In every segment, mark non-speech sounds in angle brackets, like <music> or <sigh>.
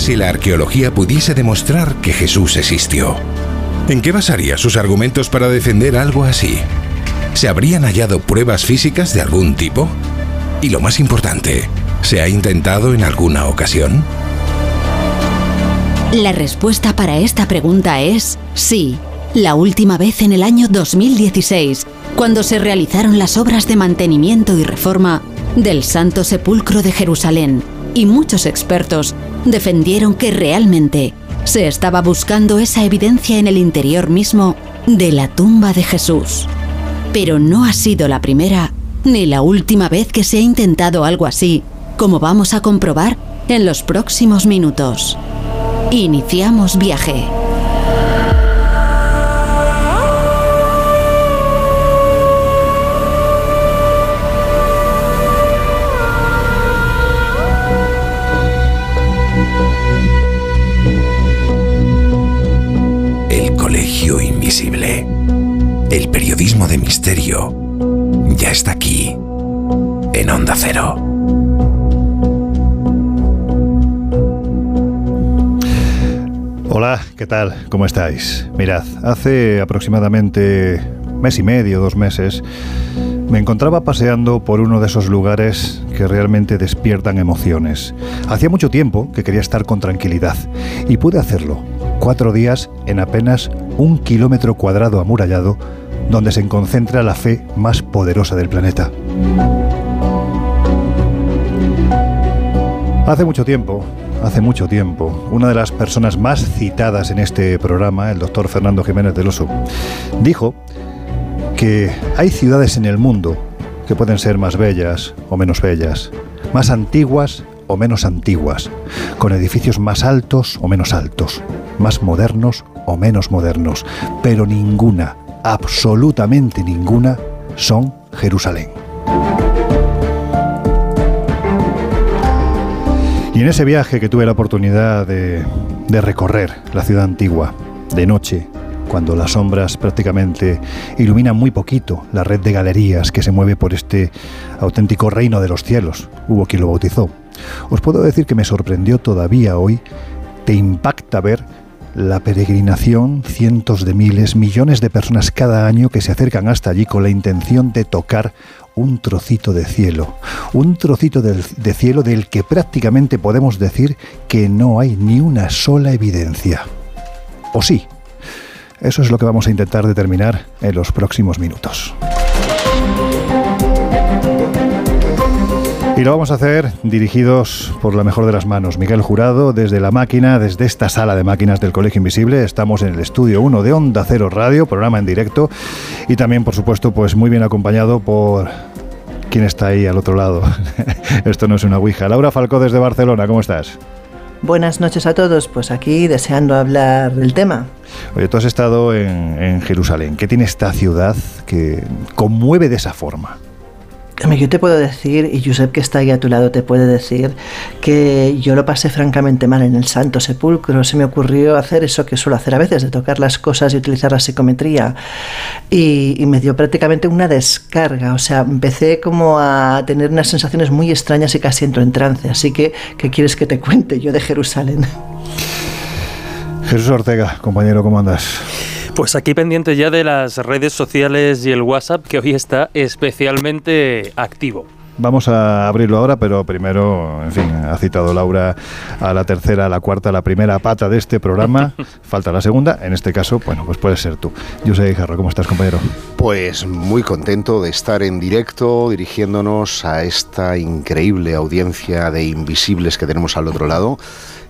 Si la arqueología pudiese demostrar que Jesús existió? ¿En qué basaría sus argumentos para defender algo así? ¿Se habrían hallado pruebas físicas de algún tipo? Y lo más importante, ¿se ha intentado en alguna ocasión? La respuesta para esta pregunta es sí. La última vez en el año 2016, cuando se realizaron las obras de mantenimiento y reforma del Santo Sepulcro de Jerusalén, y muchos expertos defendieron que realmente se estaba buscando esa evidencia en el interior mismo de la tumba de Jesús. Pero no ha sido la primera ni la última vez que se ha intentado algo así, como vamos a comprobar en los próximos minutos. Iniciamos viaje. El periodismo de misterio ya está aquí, en Onda Cero. Hola, ¿qué tal? ¿Cómo estáis? Mirad, hace aproximadamente mes y medio, dos meses, me encontraba paseando por uno de esos lugares que realmente despiertan emociones. Hacía mucho tiempo que quería estar con tranquilidad y pude hacerlo. Cuatro días en apenas un kilómetro cuadrado amurallado donde se concentra la fe más poderosa del planeta. Hace mucho tiempo, hace mucho tiempo, una de las personas más citadas en este programa, el doctor Fernando Jiménez del Oso, dijo que hay ciudades en el mundo que pueden ser más bellas o menos bellas, más antiguas o menos antiguas, con edificios más altos o menos altos, más modernos o menos modernos, pero ninguna, absolutamente ninguna, son Jerusalén. Y en ese viaje que tuve la oportunidad de, de recorrer la ciudad antigua, de noche, cuando las sombras prácticamente iluminan muy poquito la red de galerías que se mueve por este auténtico reino de los cielos. Hubo quien lo bautizó. Os puedo decir que me sorprendió todavía hoy, te impacta ver la peregrinación, cientos de miles, millones de personas cada año que se acercan hasta allí con la intención de tocar un trocito de cielo, un trocito de cielo del que prácticamente podemos decir que no hay ni una sola evidencia. ¿O sí? Eso es lo que vamos a intentar determinar en los próximos minutos. Y lo vamos a hacer dirigidos por la mejor de las manos. Miguel Jurado, desde la máquina, desde esta sala de máquinas del Colegio Invisible. Estamos en el estudio 1 de Onda Cero Radio, programa en directo. Y también, por supuesto, pues muy bien acompañado por... ¿Quién está ahí al otro lado? <laughs> Esto no es una ouija. Laura Falcó desde Barcelona, ¿cómo estás? Buenas noches a todos, pues aquí deseando hablar del tema. Oye, tú has estado en, en Jerusalén. ¿Qué tiene esta ciudad que conmueve de esa forma? Yo te puedo decir, y Josep que está ahí a tu lado te puede decir, que yo lo pasé francamente mal en el Santo Sepulcro. Se me ocurrió hacer eso que suelo hacer a veces, de tocar las cosas y utilizar la psicometría. Y, y me dio prácticamente una descarga. O sea, empecé como a tener unas sensaciones muy extrañas y casi entro en trance. Así que, ¿qué quieres que te cuente yo de Jerusalén? Jesús Ortega, compañero, ¿cómo andas? Pues aquí pendiente ya de las redes sociales y el WhatsApp que hoy está especialmente activo. Vamos a abrirlo ahora, pero primero, en fin, ha citado Laura a la tercera, a la cuarta, a la primera pata de este programa. <laughs> Falta la segunda. En este caso, bueno, pues puede ser tú. Yo soy Jarro, ¿cómo estás, compañero? Pues muy contento de estar en directo dirigiéndonos a esta increíble audiencia de invisibles que tenemos al otro lado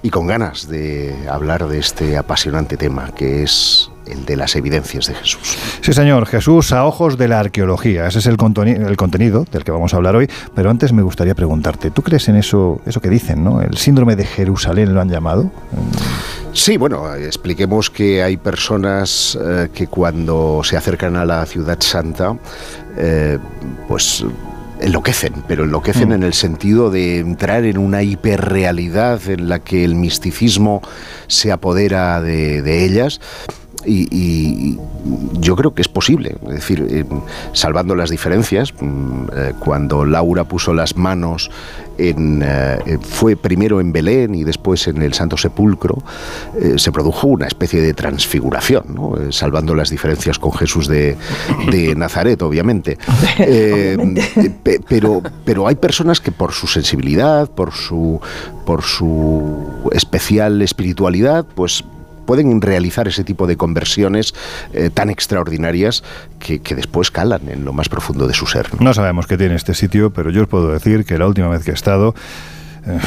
y con ganas de hablar de este apasionante tema que es el de las evidencias de Jesús. Sí, señor, Jesús a ojos de la arqueología. Ese es el, el contenido del que vamos a hablar hoy. Pero antes me gustaría preguntarte, ¿tú crees en eso, eso que dicen, ¿no? El síndrome de Jerusalén lo han llamado. Sí, bueno, expliquemos que hay personas eh, que cuando se acercan a la ciudad santa, eh, pues enloquecen, pero enloquecen mm. en el sentido de entrar en una hiperrealidad en la que el misticismo se apodera de, ellas. Y, yo creo que es posible, es decir, eh, salvando las diferencias, mm, eh, cuando Laura puso las manos eh, fue primero en Belén y después en el Santo Sepulcro, se produjo una especie de transfiguración, eh, salvando las diferencias con Jesús de, <laughs> Nazaret, obviamente. <laughs> pero, pero hay personas que por su sensibilidad, por su, por su especial espiritualidad, pues pueden realizar ese tipo de conversiones eh, tan extraordinarias que, después calan en lo más profundo de su ser. ¿no? sabemos qué tiene este sitio, pero yo os puedo decir que la última vez que he estado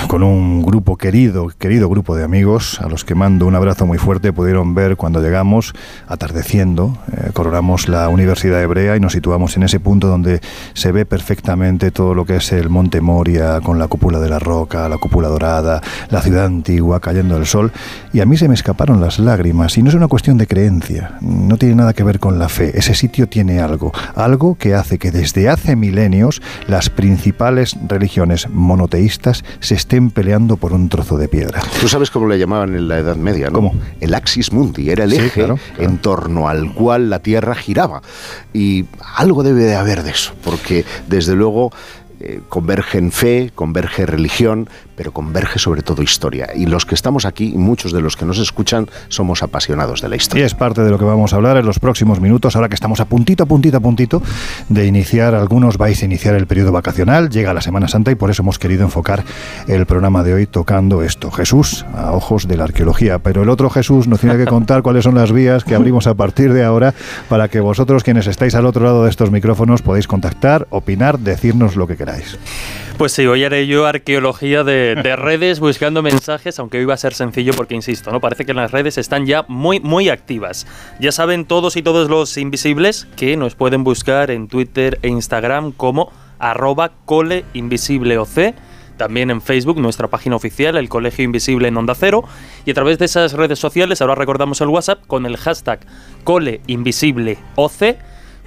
con un grupo querido, querido grupo de amigos, a los que mando un abrazo muy fuerte, pudieron ver cuando llegamos, atardeciendo, eh, coronamos la Universidad Hebrea y nos situamos en ese punto donde se ve perfectamente todo lo que es el Monte Moria, con la cúpula de la roca, la cúpula dorada, la ciudad antigua, cayendo el sol, y a mí se me escaparon las lágrimas, y no es una cuestión de creencia, no tiene nada que ver con la fe, ese sitio tiene algo, algo que hace que desde hace milenios las principales religiones monoteístas se estén peleando por un trozo de piedra. Tú sabes cómo le llamaban en la Edad Media, ¿no? ¿Cómo? El axis mundi, era el eje en torno al cual la Tierra giraba. Y algo debe de haber de eso, porque desde luego eh, convergen fe, converge religión, pero converge sobre todo historia. Y los que estamos aquí, muchos de los que nos escuchan, somos apasionados de la historia. Y es parte de lo que vamos a hablar en los próximos minutos, ahora que estamos a puntito, a puntito, a puntito de iniciar, algunos vais a iniciar el periodo vacacional, llega la Semana Santa y por eso hemos querido enfocar el programa de hoy tocando esto, Jesús a ojos de la arqueología. Pero el otro Jesús nos tiene que contar <laughs> cuáles son las vías que abrimos a partir de ahora para que vosotros, quienes estáis al otro lado de estos micrófonos, podáis contactar, opinar, decirnos lo que queráis. Pues sí, hoy haré yo arqueología de, <laughs> redes buscando mensajes, aunque hoy va a ser sencillo porque, insisto, ¿no? parece que las redes están ya muy, muy activas. Ya saben todos y todos los invisibles que nos pueden buscar en Twitter e Instagram como arroba coleinvisibleoc también en Facebook, nuestra página oficial, el Colegio Invisible en Onda Cero, y a través de esas redes sociales, ahora recordamos el WhatsApp, con el hashtag coleinvisibleoc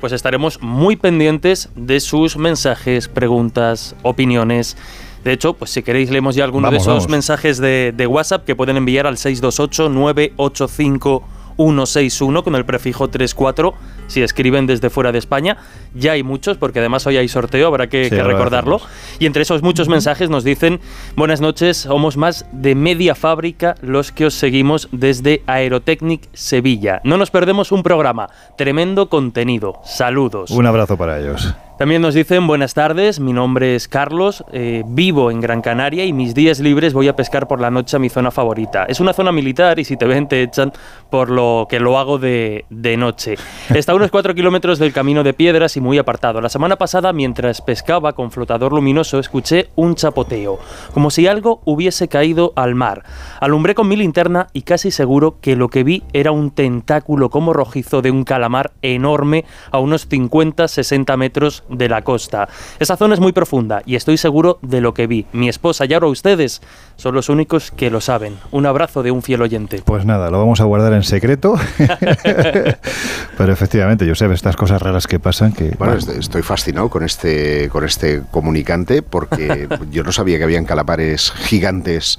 pues estaremos muy pendientes de sus mensajes, preguntas, opiniones. De hecho, pues si queréis leemos ya algunos de esos mensajes de, de, WhatsApp que pueden enviar al 628 985 161 con el prefijo 34 si escriben desde fuera de España. Ya hay muchos, porque además hoy hay sorteo, habrá que, recordarlo. Y entre esos muchos mensajes nos dicen, buenas noches, somos más de media fábrica los que os seguimos desde Aerotecnic Sevilla. No nos perdemos un programa, tremendo contenido. Saludos. Un abrazo para ellos. También nos dicen buenas tardes, mi nombre es Carlos, eh, vivo en Gran Canaria y mis días libres voy a pescar por la noche a mi zona favorita. Es una zona militar y si te ven te echan por lo que lo hago de, de noche. Está a unos 4 kilómetros del camino de piedras y muy apartado. La semana pasada, mientras pescaba con flotador luminoso, escuché un chapoteo, como si algo hubiese caído al mar. Alumbré con mi linterna y casi seguro que lo que vi era un tentáculo como rojizo de un calamar enorme a unos 50-60 metros de la costa. Esa zona es muy profunda y estoy seguro de lo que vi. Mi esposa y ahora ustedes son los únicos que lo saben. Un abrazo de un fiel oyente. Pues nada, lo vamos a guardar en secreto. <laughs> Pero efectivamente Josep, estas cosas raras que pasan que... Bueno, estoy fascinado con este, con este comunicante porque <laughs> yo no sabía que habían calamares gigantes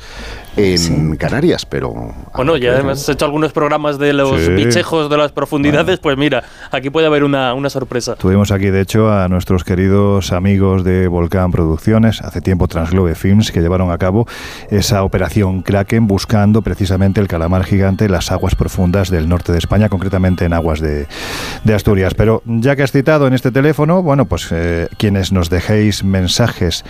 en Canarias, pero... Bueno, ya hemos hecho algunos programas de los bichejos de las profundidades, pues mira, aquí puede haber una, una, sorpresa. Tuvimos aquí, de hecho, a nuestros queridos amigos de Volcán Producciones, hace tiempo Transglobe Films, que llevaron a cabo esa operación Kraken buscando precisamente el calamar gigante en las aguas profundas del norte de España, concretamente en aguas de, de Asturias. Pero ya que has citado en este teléfono, bueno, pues eh, quienes nos dejéis mensajes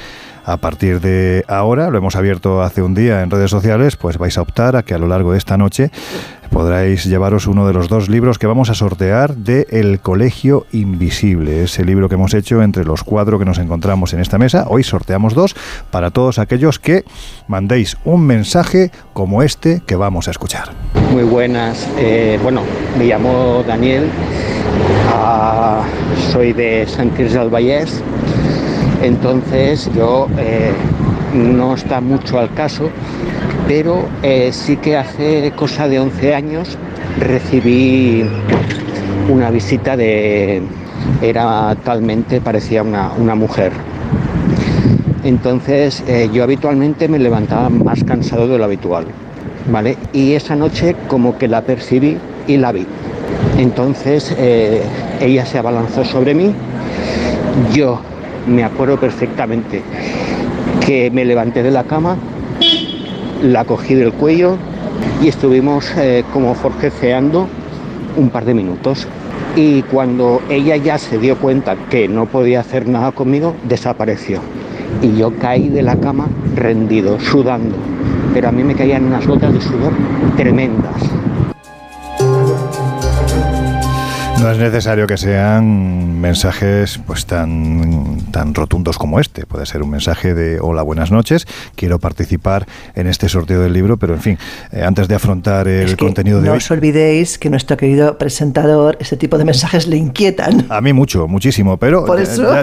a partir de ahora, lo hemos abierto hace un día en redes sociales, pues vais a optar a que a lo largo de esta noche podráis llevaros uno de los dos libros que vamos a sortear de El Colegio Invisible, ese libro que hemos hecho entre los cuatro que nos encontramos en esta mesa. Hoy sorteamos dos para todos aquellos que mandéis un mensaje como este que vamos a escuchar. Muy buenas, eh, bueno, me llamo Daniel, ah, soy de San Quirze del Vallés entonces yo eh, no está mucho al caso, pero eh, sí que hace cosa de 11 años recibí una visita de... era talmente, parecía una, mujer. Entonces eh, yo habitualmente me levantaba más cansado de lo habitual, ¿vale? Y esa noche como que la percibí y la vi. Entonces ella se abalanzó sobre mí, yo me acuerdo perfectamente que me levanté de la cama, la cogí del cuello y estuvimos eh, como forjeceando un par de minutos. Y cuando ella ya se dio cuenta que no podía hacer nada conmigo, desapareció. Y yo caí de la cama rendido, sudando. Pero a mí me caían unas gotas de sudor tremendas. No es necesario que sean mensajes pues tan, tan rotundos como este. Puede ser un mensaje de hola, buenas noches, quiero participar en este sorteo del libro, pero en fin, eh, antes de afrontar el contenido de no hoy... No os olvidéis que nuestro querido presentador, este tipo de mensajes le inquietan. A mí mucho, muchísimo, pero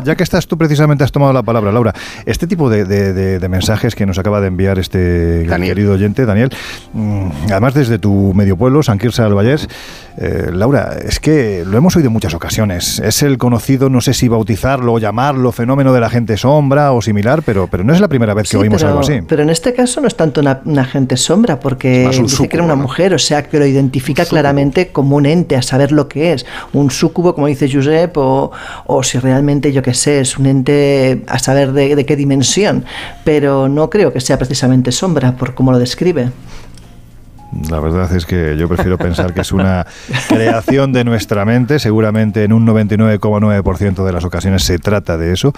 Ya, que estás tú precisamente has tomado la palabra, Laura, este tipo de, mensajes que nos acaba de enviar este querido oyente, Daniel, mm, además desde tu medio pueblo, San Quirze del Vallés, eh, Laura, es que lo hemos oído en muchas ocasiones. Es el conocido, no sé si bautizarlo o llamarlo, fenómeno de la gente sombra o similar, pero, pero no es la primera vez que oímos algo así. Pero en este caso no es tanto una, gente sombra, porque dice que era una mujer, o sea, que lo identifica claramente como un ente, a saber lo que es. Un súcubo, como dice Josep, o, o si realmente, yo qué sé, es un ente a saber de, de qué dimensión. Pero no creo que sea precisamente sombra, por cómo lo describe. La verdad es que yo prefiero pensar que es una creación de nuestra mente. Seguramente en un 99,9% de las ocasiones se trata de eso.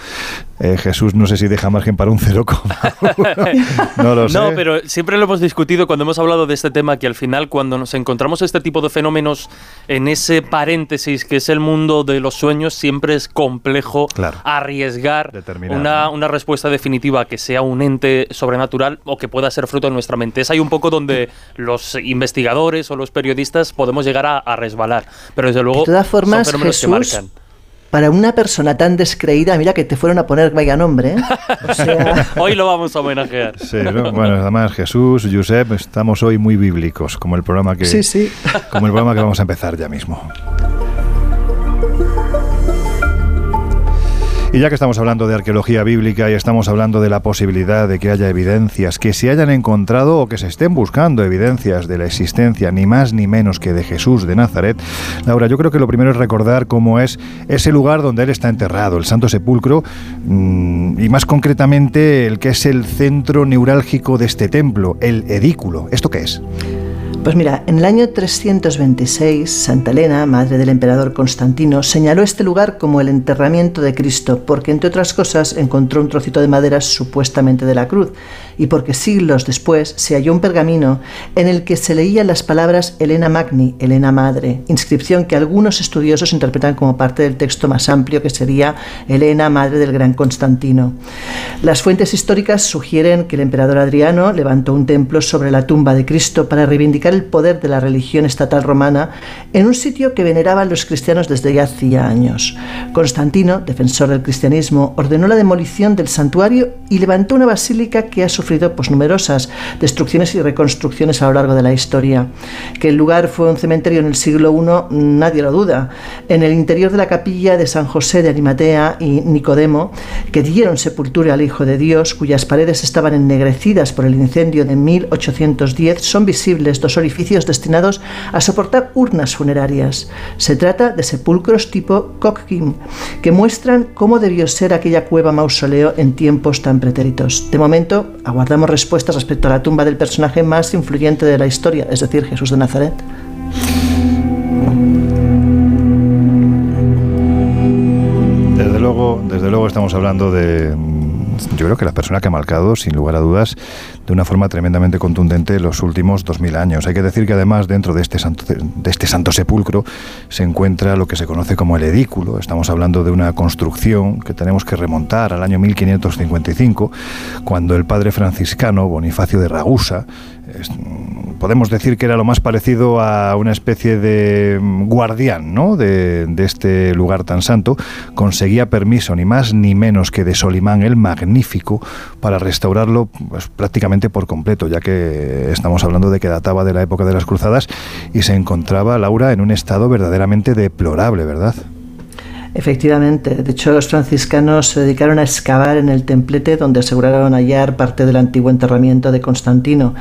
Eh, Jesús no sé si deja margen para un 0,1. no lo sé. No, pero siempre lo hemos discutido cuando hemos hablado de este tema, que al final cuando nos encontramos este tipo de fenómenos en ese paréntesis que es el mundo de los sueños, siempre es complejo arriesgar una, una respuesta definitiva que sea un ente sobrenatural o que pueda ser fruto de nuestra mente. Es ahí un poco donde los investigadores o los periodistas podemos llegar a, resbalar. Pero desde luego, de todas formas, Jesús, Para una persona tan descreída, mira que te fueron a poner vaya nombre. ¿eh? <laughs> <laughs> hoy lo vamos a homenajear. bueno, además Jesús, Josep, estamos hoy muy bíblicos, como el programa que, sí, sí. como el programa que vamos a empezar ya mismo. Y ya que estamos hablando de arqueología bíblica y estamos hablando de la posibilidad de que haya evidencias, que se hayan encontrado o que se estén buscando evidencias de la existencia ni más ni menos que de Jesús de Nazaret, Laura, yo creo que lo primero es recordar cómo es ese lugar donde él está enterrado, el Santo Sepulcro, mm, y más concretamente el que es el centro neurálgico de este templo, el edículo. ¿Esto qué es? Pues mira, en el año 326, Santa Elena, madre del emperador Constantino, señaló este lugar como el enterramiento de Cristo, porque entre otras cosas encontró un trocito de madera supuestamente de la cruz, y porque siglos después se halló un pergamino en el que se leían las palabras Elena Magni, Elena Madre, inscripción que algunos estudiosos interpretan como parte del texto más amplio que sería Elena Madre del gran Constantino. Las fuentes históricas sugieren que el emperador Adriano levantó un templo sobre la tumba de Cristo para reivindicar el poder de la religión estatal romana en un sitio que veneraban los cristianos desde ya hacía años. Constantino, defensor del cristianismo, ordenó la demolición del santuario y levantó una basílica que ha sufrido pues, numerosas destrucciones y reconstrucciones a lo largo de la historia. Que el lugar fue un cementerio en el siglo I, nadie lo duda. En el interior de la capilla de San José de Arimatea y Nicodemo, que dieron sepultura al Hijo de Dios, cuyas paredes estaban ennegrecidas por el incendio de 1810, son visibles dos orificios destinados a soportar urnas funerarias. Se trata de sepulcros tipo Kokkim, que muestran cómo debió ser aquella cueva mausoleo en tiempos tan pretéritos. De momento, aguardamos respuestas respecto a la tumba del personaje más influyente de la historia, es decir, Jesús de Nazaret. Desde luego, desde luego estamos hablando de, yo creo que la persona que ha marcado, sin lugar a dudas, de una forma tremendamente contundente los últimos 2000 años. Hay que decir que además dentro de este, santo, de este santo sepulcro se encuentra lo que se conoce como el edículo. Estamos hablando de una construcción que tenemos que remontar al año 1555, cuando el padre franciscano Bonifacio de Ragusa podemos decir que era lo más parecido a una especie de guardián ¿no? de, de, este lugar tan santo, conseguía permiso ni más ni menos que de Solimán el Magnífico para restaurarlo pues, prácticamente por completo, ya que estamos hablando de que databa de la época de las cruzadas y se encontraba Laura en un estado verdaderamente deplorable, ¿verdad? Efectivamente, de hecho los franciscanos se dedicaron a excavar en el templete donde aseguraron hallar parte del antiguo enterramiento de Constantino.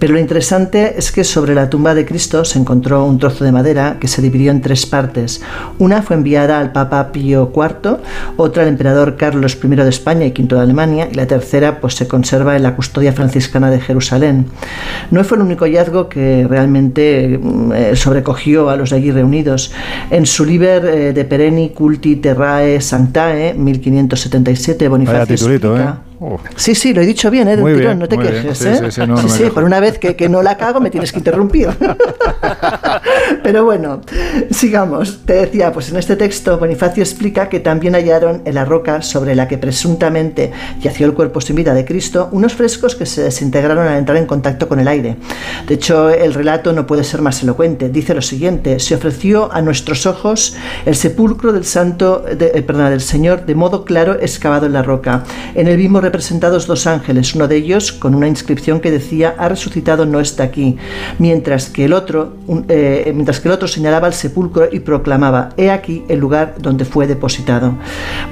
Pero lo interesante es que sobre la tumba de Cristo se encontró un trozo de madera que se dividió en tres partes. Una fue enviada al Papa Pío IV, otra al emperador Carlos I de España y V de Alemania y la tercera pues se conserva en la custodia franciscana de Jerusalén. No fue el único hallazgo que realmente mm, eh, sobrecogió a los de allí reunidos. En su Liber eh, de Pereni Culti Terrae Sanctae, 1577, Bonifacio Sí, sí, lo he dicho bien, ¿eh? no te quejes, ¿eh? Sí, sí, por una vez que, que, no la cago me tienes que interrumpir. <laughs> Pero bueno, sigamos. Te decía, pues en este texto Bonifacio explica que también hallaron en la roca sobre la que presuntamente yació el cuerpo sin vida de Cristo unos frescos que se desintegraron al entrar en contacto con el aire. De hecho, el relato no puede ser más elocuente. Dice lo siguiente, se ofreció a nuestros ojos el sepulcro del santo, de, eh, perdón, del Señor de modo claro excavado en la roca. En el mismo representados dos ángeles, uno de ellos con una inscripción que decía ha resucitado, no está aquí, mientras que el otro, eh, mientras que el otro señalaba el sepulcro y proclamaba he aquí el lugar donde fue depositado.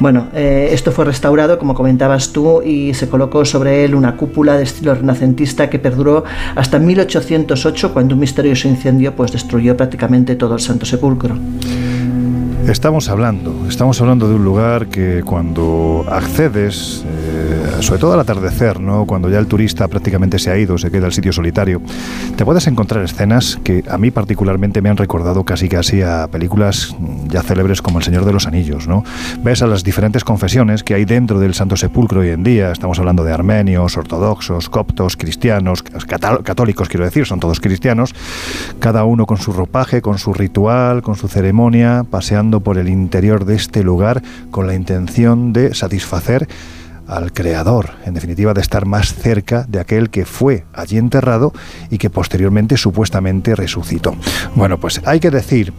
Bueno, eh, esto fue restaurado, como comentabas tú, y se colocó sobre él una cúpula de estilo renacentista que perduró hasta 1808, cuando un misterioso incendio pues destruyó prácticamente todo el Santo Sepulcro. Estamos hablando, estamos hablando de un lugar que cuando accedes, eh, sobre todo al atardecer, ¿no? cuando ya el turista prácticamente se ha ido, se queda el sitio solitario, te puedes encontrar escenas que a mí particularmente me han recordado casi casi a películas ya célebres como El Señor de los Anillos. ¿no? Ves a las diferentes confesiones que hay dentro del Santo Sepulcro hoy en día, estamos hablando de armenios, ortodoxos, coptos, cristianos, católicos quiero decir, son todos cristianos, cada uno con su ropaje, con su ritual, con su ceremonia, paseando por el interior de este lugar con la intención de satisfacer al Creador, en definitiva de estar más cerca de aquel que fue allí enterrado y que posteriormente supuestamente resucitó. Bueno, pues hay que decir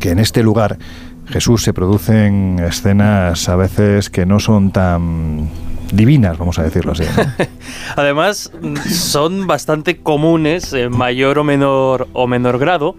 que en este lugar Jesús se producen escenas a veces que no son tan divinas, vamos a decirlo así. <laughs> Además, son bastante comunes en mayor o menor o menor grado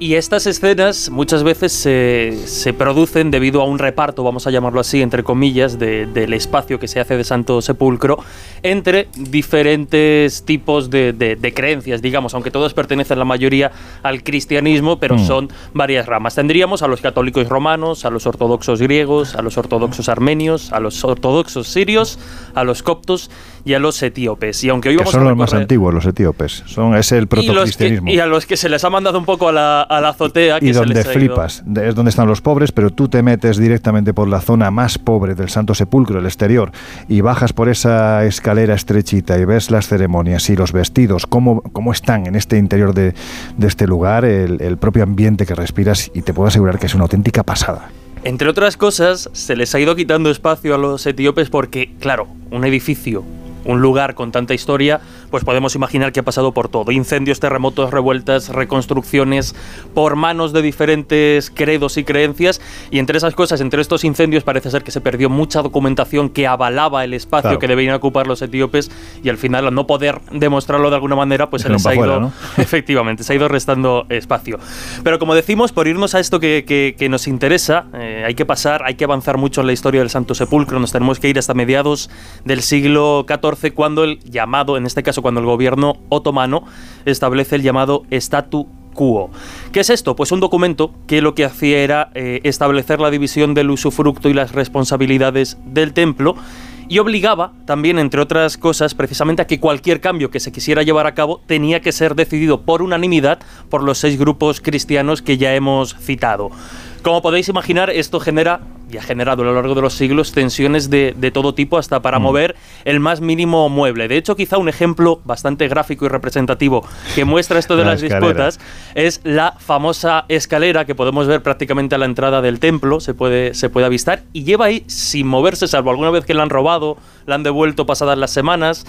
y estas escenas muchas veces se, se, producen debido a un reparto, vamos a llamarlo así, entre comillas, de, del espacio que se hace de Santo Sepulcro entre diferentes tipos de, de, creencias, digamos, aunque todos pertenecen la mayoría al cristianismo, pero mm. son varias ramas. Tendríamos a los católicos romanos, a los ortodoxos griegos, a los ortodoxos armenios, a los ortodoxos sirios, a los coptos y a los etíopes. Y aunque hoy que son los más antiguos, los etíopes. Son, es el protocristianismo. Y, y, a los que se les ha mandado un poco a la, a la azotea. Que y donde flipas. Es donde están los pobres, pero tú te metes directamente por la zona más pobre del Santo Sepulcro, el exterior, y bajas por esa escalera estrechita y ves las ceremonias y los vestidos, cómo, cómo están en este interior de, de este lugar, el, el propio ambiente que respiras, y te puedo asegurar que es una auténtica pasada. Entre otras cosas, se les ha ido quitando espacio a los etíopes porque, claro, un edificio un lugar con tanta historia, pues podemos imaginar que ha pasado por todo. Incendios, terremotos, revueltas, reconstrucciones por manos de diferentes credos y creencias. Y entre esas cosas, entre estos incendios parece ser que se perdió mucha documentación que avalaba el espacio que debían ocupar los etíopes y al final al no poder demostrarlo de alguna manera, pues se les ha ido, <laughs> efectivamente, se ha ido restando espacio. Pero como decimos, por irnos a esto que, nos interesa, eh, hay que pasar, hay que avanzar mucho en la historia del Santo Sepulcro, nos tenemos que ir hasta mediados del siglo XIV cuando el llamado, en este caso cuando el gobierno otomano establece el llamado Statu Quo. ¿Qué es esto? Pues un documento que lo que hacía era eh, establecer la división del usufructo y las responsabilidades del templo y obligaba también, entre otras cosas, precisamente a que cualquier cambio que se quisiera llevar a cabo tenía que ser decidido por unanimidad por los seis grupos cristianos que ya hemos citado. Como podéis imaginar, esto genera y ha generado a lo largo de los siglos tensiones de, todo tipo hasta para mm. mover el más mínimo mueble. De hecho, quizá un ejemplo bastante gráfico y representativo que muestra esto de las disputas es la famosa escalera que podemos ver prácticamente a la entrada del templo, se puede, se puede avistar, y lleva ahí sin moverse, salvo alguna vez que la han robado, la han devuelto pasadas las semanas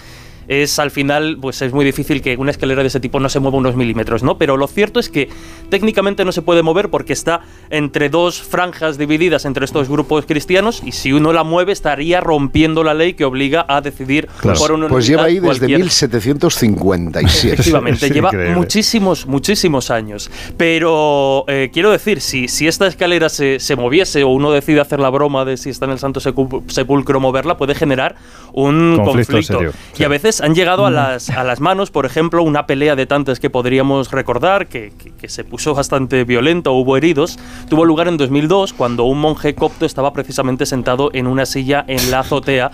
es al final, pues es muy difícil que una escalera de ese tipo no se mueva unos milímetros, ¿no? Pero lo cierto es que técnicamente no se puede mover porque está entre dos franjas divididas entre estos grupos cristianos y si uno la mueve estaría rompiendo la ley que obliga a decidir por una Pues lleva ahí desde 1757. Efectivamente, lleva muchísimos, muchísimos años. Pero eh, quiero decir, si, si esta escalera se, se moviese o uno decide hacer la broma de si está en el Santo Sepulcro moverla, puede generar un conflicto. Y a veces han llegado a las, a las manos, por ejemplo, una pelea de tantas que podríamos recordar, que, que, se puso bastante violento, hubo heridos, tuvo lugar en 2002 cuando un monje copto estaba precisamente sentado en una silla en la azotea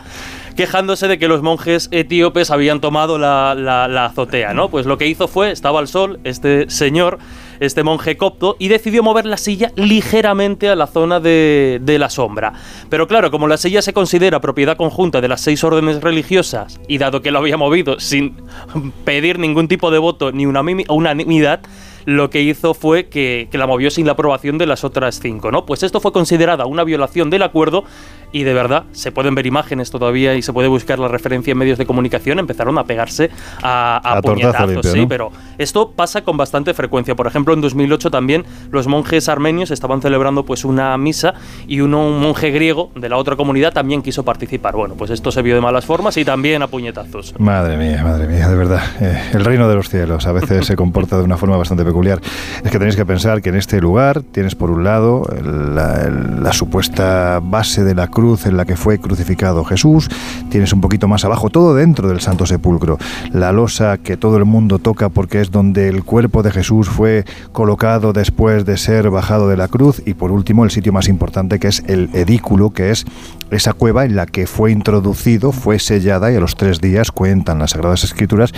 quejándose de que los monjes etíopes habían tomado la, la, la, azotea, ¿no? Pues lo que hizo fue, estaba al sol, este señor este monje copto, y decidió mover la silla ligeramente a la zona de, de, la sombra. Pero claro, como la silla se considera propiedad conjunta de las seis órdenes religiosas, y dado que lo había movido sin <laughs> pedir ningún tipo de voto ni unanimidad, lo que hizo fue que, que, la movió sin la aprobación de las otras cinco, ¿no? Pues esto fue considerada una violación del acuerdo y de verdad se pueden ver imágenes todavía y se puede buscar la referencia en medios de comunicación, empezaron a pegarse a, puñetazos, sí, pero esto pasa con bastante frecuencia. Por ejemplo, en 2008 también los monjes armenios estaban celebrando pues una misa y uno, un monje griego de la otra comunidad también quiso participar. Bueno, pues esto se vio de malas formas y también a puñetazos. Madre mía, madre mía, de verdad. Eh, el reino de los cielos a veces se comporta de una forma bastante peculiar. Es que tenéis que pensar que en este lugar tienes por un lado la, la supuesta base de la cruz en la que fue crucificado Jesús, tienes un poquito más abajo, todo dentro del Santo Sepulcro, la losa que todo el mundo toca porque es donde el cuerpo de Jesús fue colocado después de ser bajado de la cruz. Y por último el sitio más importante que es el edículo, que es esa cueva en la que fue introducido, fue sellada y a los tres días, cuentan las Sagradas Escrituras,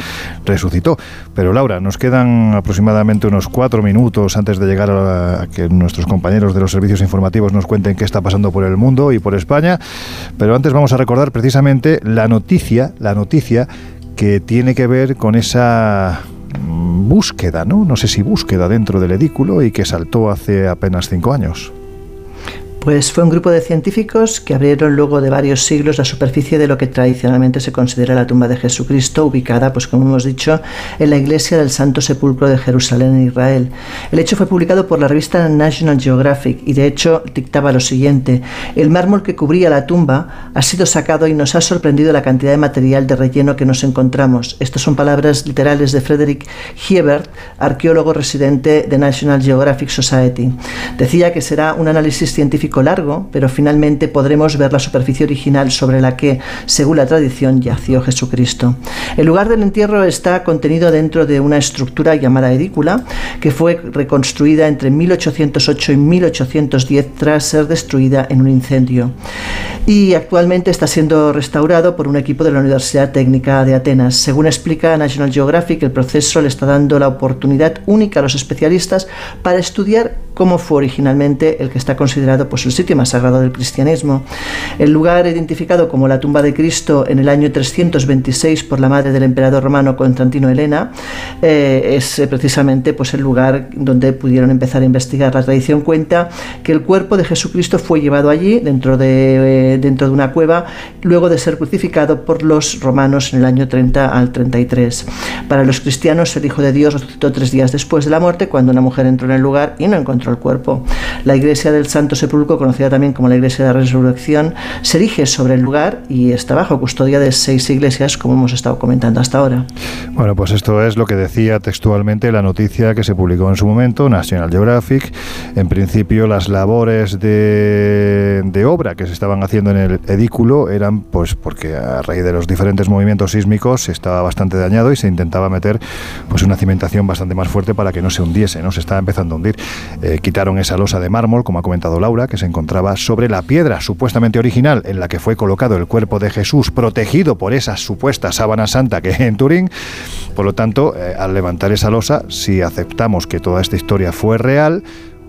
resucitó. Pero Laura, nos quedan aproximadamente unos cuatro minutos antes de llegar a que nuestros compañeros de los servicios informativos nos cuenten qué está pasando por el mundo y por España Pero antes vamos a recordar precisamente la noticia, la noticia que tiene que ver con esa mm, búsqueda, ¿no? No sé si búsqueda dentro del edículo y que saltó hace apenas cinco años. Pues fue un grupo de científicos que abrieron luego de varios siglos la superficie de lo que tradicionalmente se considera la tumba de Jesucristo, ubicada, pues como hemos dicho, en la iglesia del Santo Sepulcro de Jerusalén en Israel. El hecho fue publicado por la revista National Geographic y de hecho dictaba lo siguiente: el mármol que cubría la tumba ha sido sacado y nos ha sorprendido la cantidad de material de relleno que nos encontramos. Estas son palabras literales de Frederick Hiebert, arqueólogo residente de National Geographic Society. Decía que será un análisis científico largo, pero finalmente podremos ver la superficie original sobre la que, según la tradición, yació Jesucristo. El lugar del entierro está contenido dentro de una estructura llamada edícula, que fue reconstruida entre 1808 y 1810 tras ser destruida en un incendio. Y actualmente está siendo restaurado por un equipo de la Universidad Técnica de Atenas. Según explica National Geographic, el proceso le está dando la oportunidad única a los especialistas para estudiar cómo fue originalmente el que está considerado pues, pues el sitio más sagrado del cristianismo. El lugar identificado como la tumba de Cristo en el año 326 por la madre del emperador romano Constantino Helena eh, es eh, precisamente pues el lugar donde pudieron empezar a investigar. La tradición cuenta que el cuerpo de Jesucristo fue llevado allí dentro de, dentro de una cueva luego de ser crucificado por los romanos en el año 30 al 33. Para los cristianos el Hijo de Dios resucitó tres días después de la muerte cuando una mujer entró en el lugar y no encontró el cuerpo. La iglesia del Santo Sepulcro, conocida también como la iglesia de la Resurrección, se erige sobre el lugar y está bajo custodia de seis iglesias, como hemos estado comentando hasta ahora. Bueno, pues esto es lo que decía textualmente la noticia que se publicó en su momento, National Geographic. En principio, las labores de, de obra que se estaban haciendo en el edículo eran, pues, porque a raíz de los diferentes movimientos sísmicos estaba bastante dañado y se intentaba meter, pues, una cimentación bastante más fuerte para que no se hundiese, ¿no? Se estaba empezando a hundir. Eh, quitaron esa losa de mármol, como ha comentado Laura, que se encontraba sobre la piedra supuestamente original en la que fue colocado el cuerpo de Jesús, protegido por esa supuesta sábana santa que en Turín. Por lo tanto, eh, al levantar esa losa, si aceptamos que toda esta historia fue real,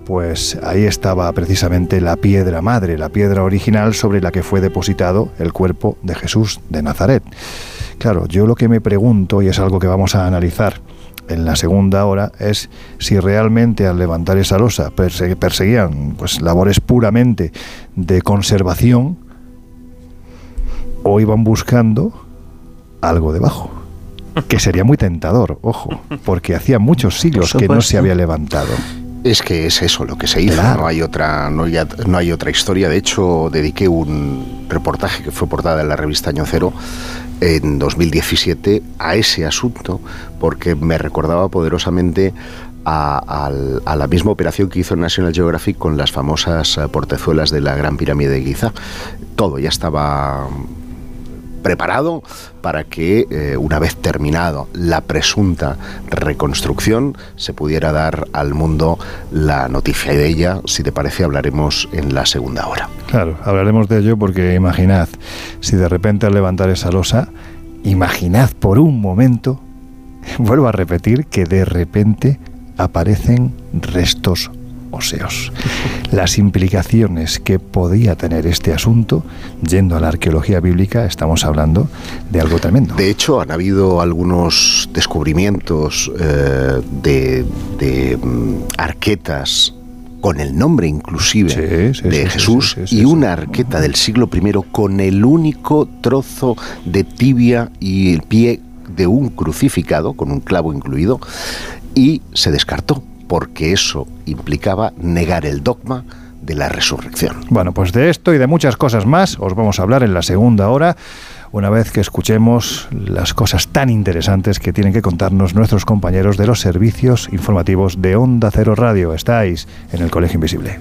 pues ahí estaba precisamente la piedra madre, la piedra original sobre la que fue depositado el cuerpo de Jesús de Nazaret. Claro, yo lo que me pregunto, y es algo que vamos a analizar en la segunda hora, es si realmente al levantar esa losa perseguían pues, labores puramente de conservación o iban buscando algo debajo. Que sería muy tentador, ojo, porque hacía muchos siglos que no se había levantado. Es que es eso lo que se hizo, no hay otra no hay, no hay otra historia. De hecho, dediqué un reportaje que fue portada en la revista Año Cero en 2017 a ese asunto porque me recordaba poderosamente a, la misma operación que hizo National Geographic con las famosas portezuelas de la Gran Pirámide de Giza. Todo ya estaba preparado para que eh, una vez terminado la presunta reconstrucción se pudiera dar al mundo la noticia de ella. Si te parece, hablaremos en la segunda hora. Claro, hablaremos de ello porque imaginad, si de repente al levantar esa losa, imaginad por un momento, <laughs> vuelvo a repetir, que de repente aparecen restos óseos. Las implicaciones que podía tener este asunto, yendo a la arqueología bíblica, estamos hablando de algo tremendo. De hecho, han habido algunos descubrimientos eh, de, mm, arquetas con el nombre inclusive de Jesús y una arqueta del siglo I con el único trozo de tibia y el pie de un crucificado, con un clavo incluido, y se descartó porque eso implicaba negar el dogma de la resurrección. Bueno, pues de esto y de muchas cosas más os vamos a hablar en la segunda hora, una vez que escuchemos las cosas tan interesantes que tienen que contarnos nuestros compañeros de los servicios informativos de Onda Cero Radio. Estáis en el Colegio Invisible.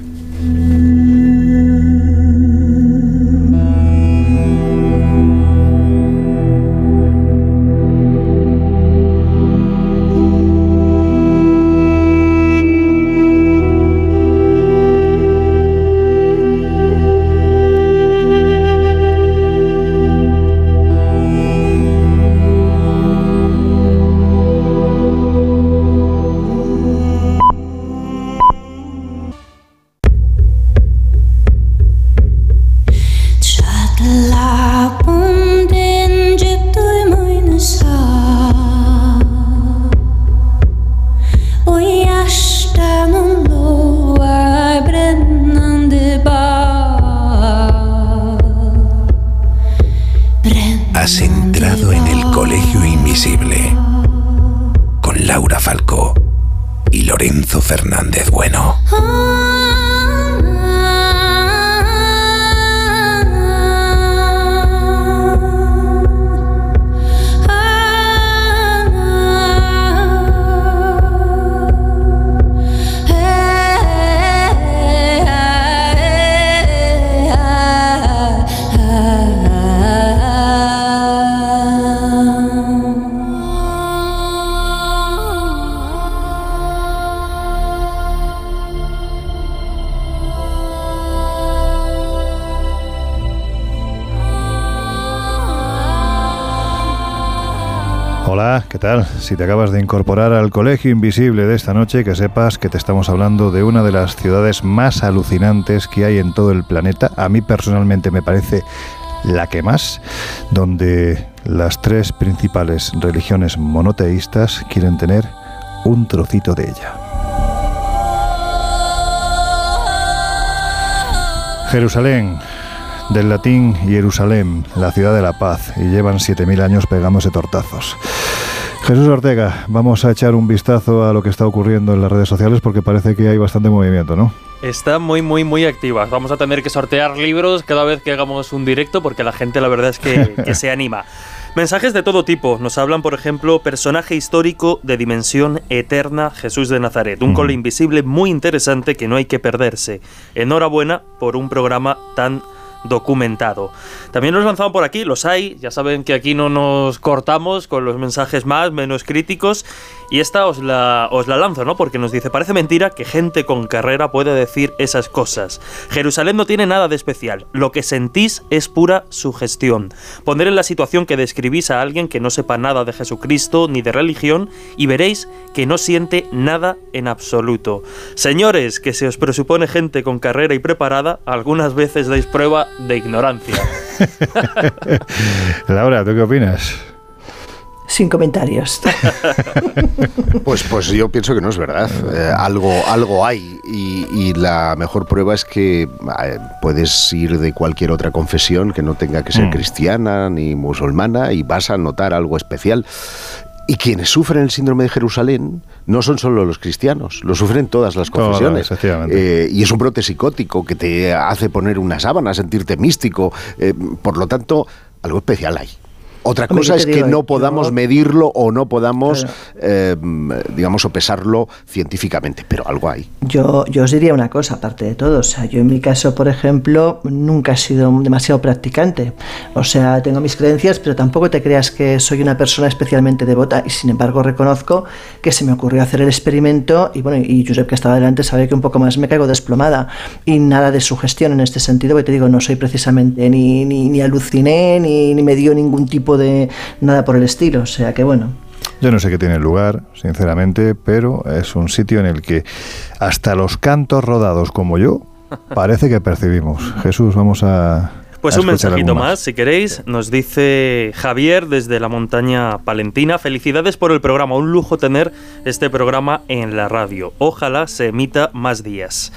Si te acabas de incorporar al Colegio Invisible de esta noche, que sepas que te estamos hablando de una de las ciudades más alucinantes que hay en todo el planeta. A mí personalmente me parece la que más, donde las tres principales religiones monoteístas quieren tener un trocito de ella. Jerusalén, del latín Jerusalén, la ciudad de la paz, y llevan 7.000 años pegándose tortazos. Jesús Ortega, vamos a echar un vistazo a lo que está ocurriendo en las redes sociales porque parece que hay bastante movimiento, ¿no? Está muy, muy, muy activa. Vamos a tener que sortear libros cada vez que hagamos un directo porque la gente la verdad es que, <laughs> que se anima. Mensajes de todo tipo. Nos hablan, por ejemplo, personaje histórico de dimensión eterna, Jesús de Nazaret. Un cole invisible muy interesante que no hay que perderse. Enhorabuena por un programa tan documentado. También nos lanzado por aquí, los hay, ya saben que aquí no nos cortamos con los mensajes más, menos críticos, y esta os la, os la lanzo, ¿no? Porque nos dice, parece mentira que gente con carrera puede decir esas cosas. Jerusalén no tiene nada de especial, lo que sentís es pura sugestión. Poner en la situación que describís a alguien que no sepa nada de Jesucristo ni de religión y veréis que no siente nada en absoluto. Señores, que se os presupone gente con carrera y preparada, algunas veces dais prueba de ignorancia. <laughs> Laura, ¿tú qué opinas? Sin comentarios. <laughs> Pues, pues yo pienso que no es verdad. Eh, algo, algo hay y, y la mejor prueba es que eh, puedes ir de cualquier otra confesión que no tenga que ser Mm. cristiana ni musulmana y vas a notar algo especial. Y quienes sufren el síndrome de Jerusalén no son solo los cristianos, lo sufren todas las confesiones. Eh, y es un brote psicótico que te hace poner una sábana, sentirte místico. Eh, por lo tanto, algo especial hay. Otra Hombre, cosa es que digo, no yo- podamos medirlo o no podamos, Claro. eh, digamos, o pesarlo científicamente, pero algo hay. Yo, yo os diría una cosa, aparte de todo. O sea, yo en mi caso, por ejemplo, nunca he sido demasiado practicante. O sea, tengo mis creencias, pero tampoco te creas que soy una persona especialmente devota. Y sin embargo, reconozco que se me ocurrió hacer el experimento. Y bueno, y Josep, que estaba delante, sabe que un poco más me caigo desplomada. Y nada de sugestión en este sentido, porque te digo, no soy precisamente ni, ni, ni aluciné, ni, ni me dio ningún tipo de nada por el estilo. O sea, que bueno. Yo no sé qué tiene lugar, sinceramente, pero es un sitio en el que hasta los cantos rodados como yo <laughs> parece que percibimos. Jesús, vamos a... Pues a un mensajito más, si queréis. Nos dice Javier desde la montaña palentina. Felicidades por el programa. Un lujo tener este programa en la radio. Ojalá se emita más días.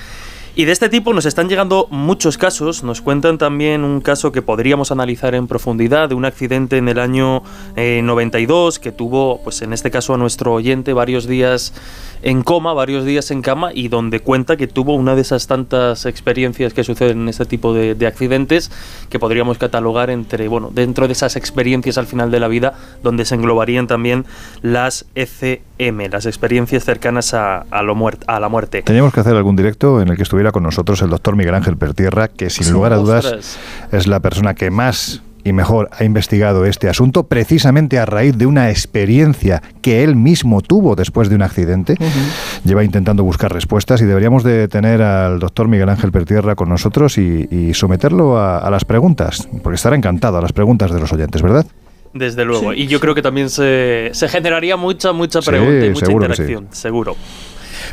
Y de este tipo nos están llegando muchos casos. Nos cuentan también un caso que podríamos analizar en profundidad de un accidente en el año eh, 92 que tuvo, pues en este caso a nuestro oyente, varios días en coma, varios días en cama y donde cuenta que tuvo una de esas tantas experiencias que suceden en este tipo de, de accidentes que podríamos catalogar entre, bueno, dentro de esas experiencias al final de la vida donde se englobarían también las ECM, las experiencias cercanas a, a lo a la muerte. Teníamos que hacer algún directo en el que estuviera con nosotros el doctor Miguel Ángel Pertierra, que sin Sí, lugar a dudas es la persona que más y mejor ha investigado este asunto precisamente a raíz de una experiencia que él mismo tuvo después de un accidente. Lleva intentando buscar respuestas y deberíamos de tener al doctor Miguel Ángel Pertierra con nosotros y, y someterlo a, a las preguntas, porque estará encantado a las preguntas de los oyentes, ¿verdad? Desde luego. Y yo creo que también se, se generaría mucha, mucha Sí, pregunta y mucha sí. interacción, seguro.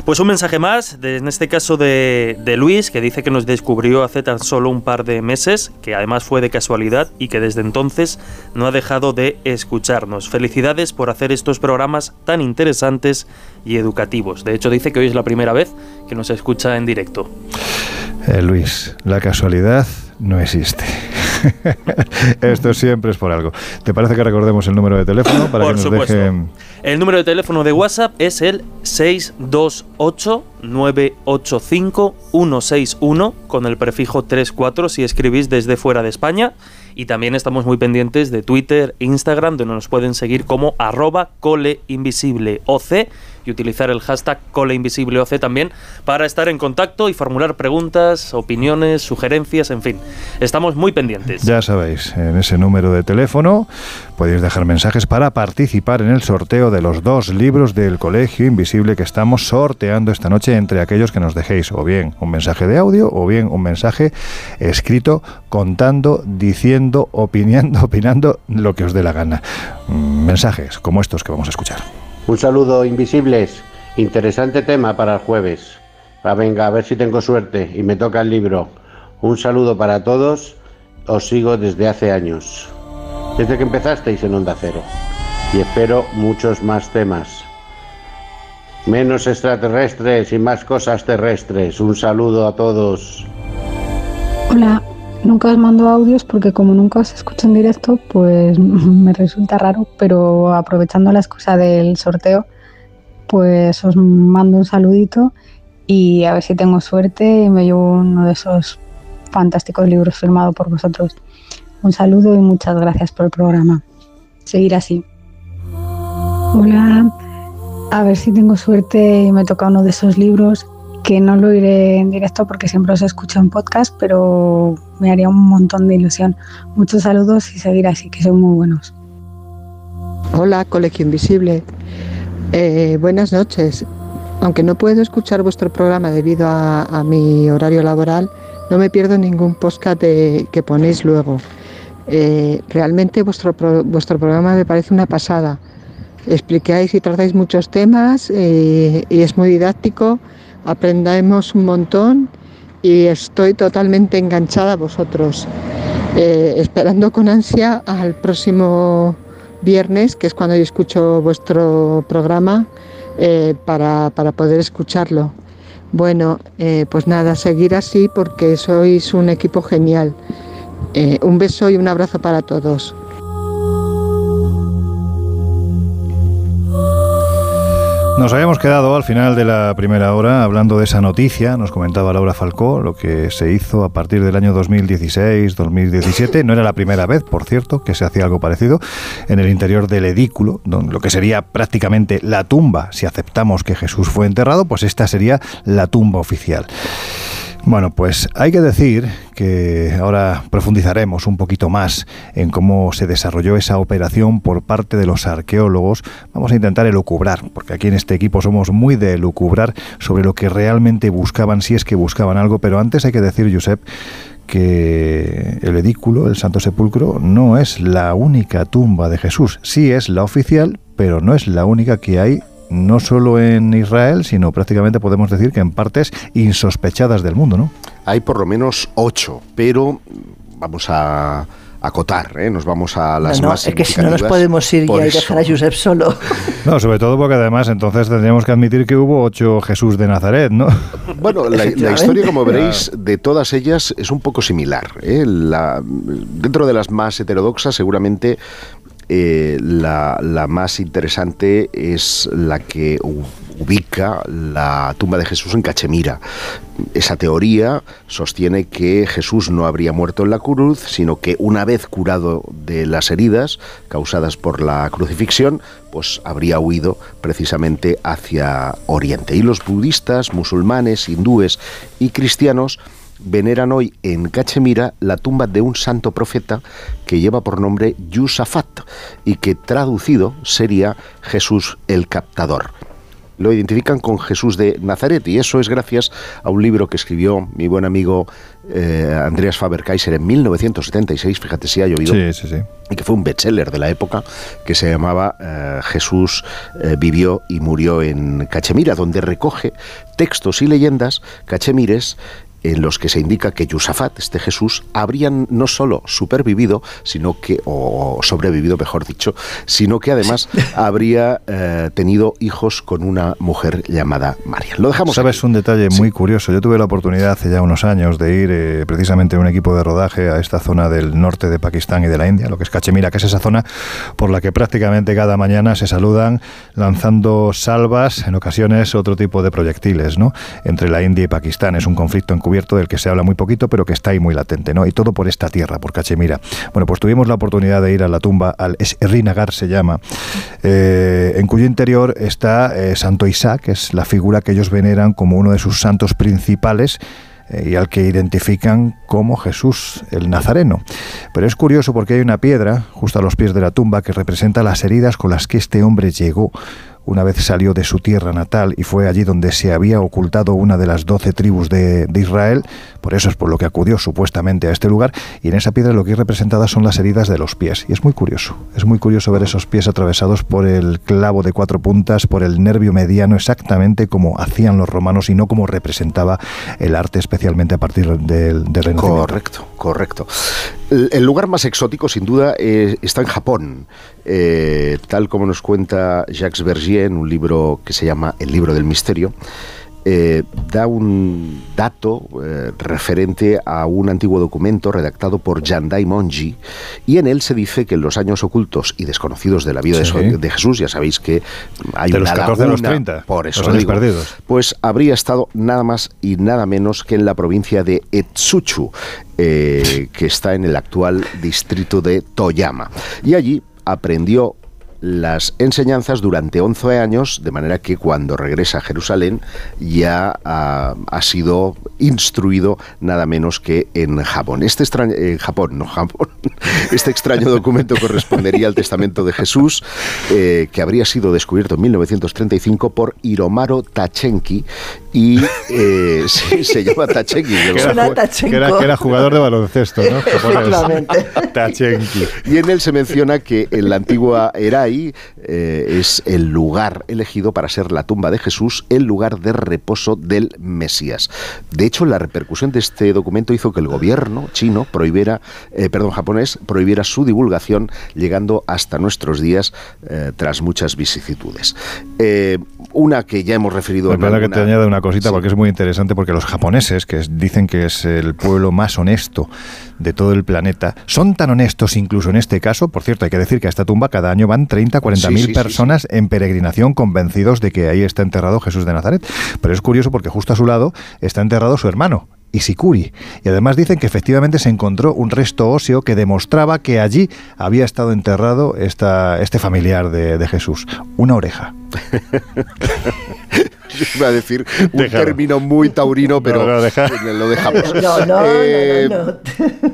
Pues un mensaje más, en este caso de, de Luis, que dice que nos descubrió hace tan solo un par de meses, que además fue de casualidad y que desde entonces no ha dejado de escucharnos. Felicidades por hacer estos programas tan interesantes y educativos. De hecho, dice que hoy es la primera vez que nos escucha en directo. Eh, Luis, la casualidad no existe. <laughs> Esto siempre es por algo. ¿Te parece que recordemos el número de teléfono para Por que nos supuesto. dejen... El número de teléfono de WhatsApp es el 628-985-161 con el prefijo 34 si escribís desde fuera de España. Y también estamos muy pendientes de Twitter e Instagram, donde nos pueden seguir como arroba coleinvisibleoc y utilizar el hashtag coleinvisibleoc también para estar en contacto y formular preguntas, opiniones, sugerencias, en fin. Estamos muy pendientes. Ya sabéis, en ese número de teléfono podéis dejar mensajes para participar en el sorteo de los dos libros del Colegio Invisible que estamos sorteando esta noche entre aquellos que nos dejéis o bien un mensaje de audio o bien un mensaje escrito contando, diciendo, opinando, <laughs> opinando lo que os dé la gana. Mm, mensajes como estos que vamos a escuchar. Un saludo, invisibles. Interesante tema para el jueves. Va, venga, a ver si tengo suerte y me toca el libro. Un saludo para todos. Os sigo desde hace años. Desde que empezasteis en Onda Cero. Y espero muchos más temas. Menos extraterrestres y más cosas terrestres. Un saludo a todos. Hola, nunca os mando audios porque como nunca os escucho en directo, pues <laughs> me resulta raro, pero aprovechando la excusa del sorteo, pues os mando un saludito y a ver si tengo suerte y me llevo uno de esos fantásticos libros firmados por vosotros. Un saludo y muchas gracias por el programa. Seguir así. Hola, a ver si tengo suerte y me toca uno de esos libros que no lo iré en directo porque siempre os escucho en podcast, pero me haría un montón de ilusión. Muchos saludos y seguir así, que son muy buenos. Hola, Colegio Invisible. Eh, buenas noches. Aunque no puedo escuchar vuestro programa debido a, mi horario laboral, no me pierdo ningún podcast que ponéis luego. Eh, realmente vuestro, vuestro programa me parece una pasada. Explicáis y tratáis muchos temas eh, y es muy didáctico aprendemos un montón y estoy totalmente enganchada a vosotros, eh, esperando con ansia al próximo viernes, que es cuando yo escucho vuestro programa, eh, para, poder escucharlo. Bueno, eh, pues nada, seguir así porque sois un equipo genial. un beso y un abrazo para todos. Nos habíamos quedado al final de la primera hora hablando de esa noticia, nos comentaba Laura Falcó, lo que se hizo a partir del año 2016-2017. No era la primera vez, por cierto, que se hacía algo parecido en el interior del edículo, lo que sería prácticamente la tumba, si aceptamos que Jesús fue enterrado, pues esta sería la tumba oficial. Bueno, pues hay que decir que ahora profundizaremos un poquito más en cómo se desarrolló esa operación por parte de los arqueólogos. Vamos a intentar elucubrar, porque aquí en este equipo somos muy de elucubrar sobre lo que realmente buscaban, si es que buscaban algo, pero antes hay que decir, Josep, que el edículo, el Santo Sepulcro, no es la única tumba de Jesús. Sí es la oficial, pero no es la única que hay no solo en Israel, sino prácticamente podemos decir que en partes insospechadas del mundo, ¿no? Hay por lo menos ocho, pero vamos a acotar, ¿eh? nos vamos a las no, no, más Es que si no nos podemos ir y dejar a Josep solo. <laughs> No, sobre todo porque además entonces tendríamos que admitir que hubo ocho Jesús de Nazaret, ¿no? Bueno, la, historia, como <laughs> veréis, de todas ellas es un poco similar. ¿eh? dentro de las más heterodoxas, seguramente eh, la, más interesante es la que ubica la tumba de Jesús en Cachemira. Esa teoría sostiene que Jesús no habría muerto en la cruz, sino que una vez curado de las heridas causadas por la crucifixión, pues habría huido precisamente hacia Oriente. Y los budistas, musulmanes, hindúes y cristianos veneran hoy en Cachemira la tumba de un santo profeta que lleva por nombre Yusafat y que traducido sería Jesús el captador. Lo identifican con Jesús de Nazaret y eso es gracias a un libro que escribió mi buen amigo eh, Andreas Faber-Kaiser en 1976, fíjate si ha llovido, y que fue un bestseller de la época, que se llamaba eh, Jesús eh, vivió y murió en Cachemira, donde recoge textos y leyendas cachemires en los que se indica que Yusafat, este Jesús, habrían no solo supervivido, sino que, o sobrevivido, mejor dicho, sino que además <laughs> habría eh, tenido hijos con una mujer llamada María. Lo dejamos. Sabes un detalle muy curioso. Yo tuve la oportunidad hace ya unos años de ir eh, precisamente en un equipo de rodaje a esta zona del norte de Pakistán y de la India, lo que es Cachemira, que es esa zona por la que prácticamente cada mañana se saludan lanzando salvas, en ocasiones otro tipo de proyectiles, ¿no? Entre la India y Pakistán. Es un conflicto encubierto del que se habla muy poquito, pero que está ahí muy latente, ¿no? Y todo por esta tierra, por Cachemira. Bueno, pues tuvimos la oportunidad de ir a la tumba, al Esrinagar se llama, eh, en cuyo interior está eh, Santo Isaac, que es la figura que ellos veneran como uno de sus santos principales, eh, y al que identifican como Jesús el Nazareno. Pero es curioso porque hay una piedra justo a los pies de la tumba que representa las heridas con las que este hombre llegó una vez salió de su tierra natal y fue allí donde se había ocultado una de las doce tribus de, Israel, por eso es por lo que acudió supuestamente a este lugar, y en esa piedra lo que hay representadas son las heridas de los pies. Y es muy curioso, es muy curioso ver esos pies atravesados por el clavo de cuatro puntas, por el nervio mediano, exactamente como hacían los romanos y no como representaba el arte, especialmente a partir del, del Renacimiento. Correcto, correcto. El lugar más exótico, sin duda, eh, está en Japón, eh, tal como nos cuenta Jacques Bergier en un libro que se llama El libro del misterio. Eh, da un dato eh, referente a un antiguo documento redactado por Yandai Monji y en él se dice que en los años ocultos y desconocidos de la vida de, Jesús, ya sabéis que hay de una los los 30, por eso digo, pues habría estado nada más y nada menos que en la provincia de Etsuchu, eh, que está en el actual distrito de Toyama. Y allí aprendió las enseñanzas durante 11 años, de manera que cuando regresa a Jerusalén ya ha, sido instruido nada menos que en Japón. Este extraño, en Japón, no Japón, <laughs> este extraño documento correspondería al testamento de Jesús, eh, que habría sido descubierto en 1935 por Hiromaro Tachenki y eh, <laughs> se llama Tachenki. Que era, que, era, jugador de baloncesto, ¿no? <laughs> Tachenki. Y en él se menciona que en la antigua Erai eh, es el lugar elegido para ser la tumba de Jesús, el lugar de reposo del Mesías. De hecho, la repercusión de este documento hizo que el gobierno chino prohibiera, eh, perdón, japonés, prohibiera su divulgación, llegando hasta nuestros días eh, tras muchas vicisitudes. Una que ya hemos referido. Es verdad que te añado una cosita porque es muy interesante porque los japoneses, que dicen que es el pueblo más honesto de todo el planeta, son tan honestos incluso en este caso, por cierto, hay que decir que a esta tumba cada año van 30, 40 mil personas en peregrinación convencidos de que ahí está enterrado Jesús de Nazaret. Pero es curioso porque justo a su lado está enterrado su hermano, Y además dicen que efectivamente se encontró un resto óseo que demostraba que allí había estado enterrado esta, este familiar de Jesús. Una oreja. <laughs> <laughs> iba a decir un término muy taurino, pero <laughs> lo dejamos. Eh,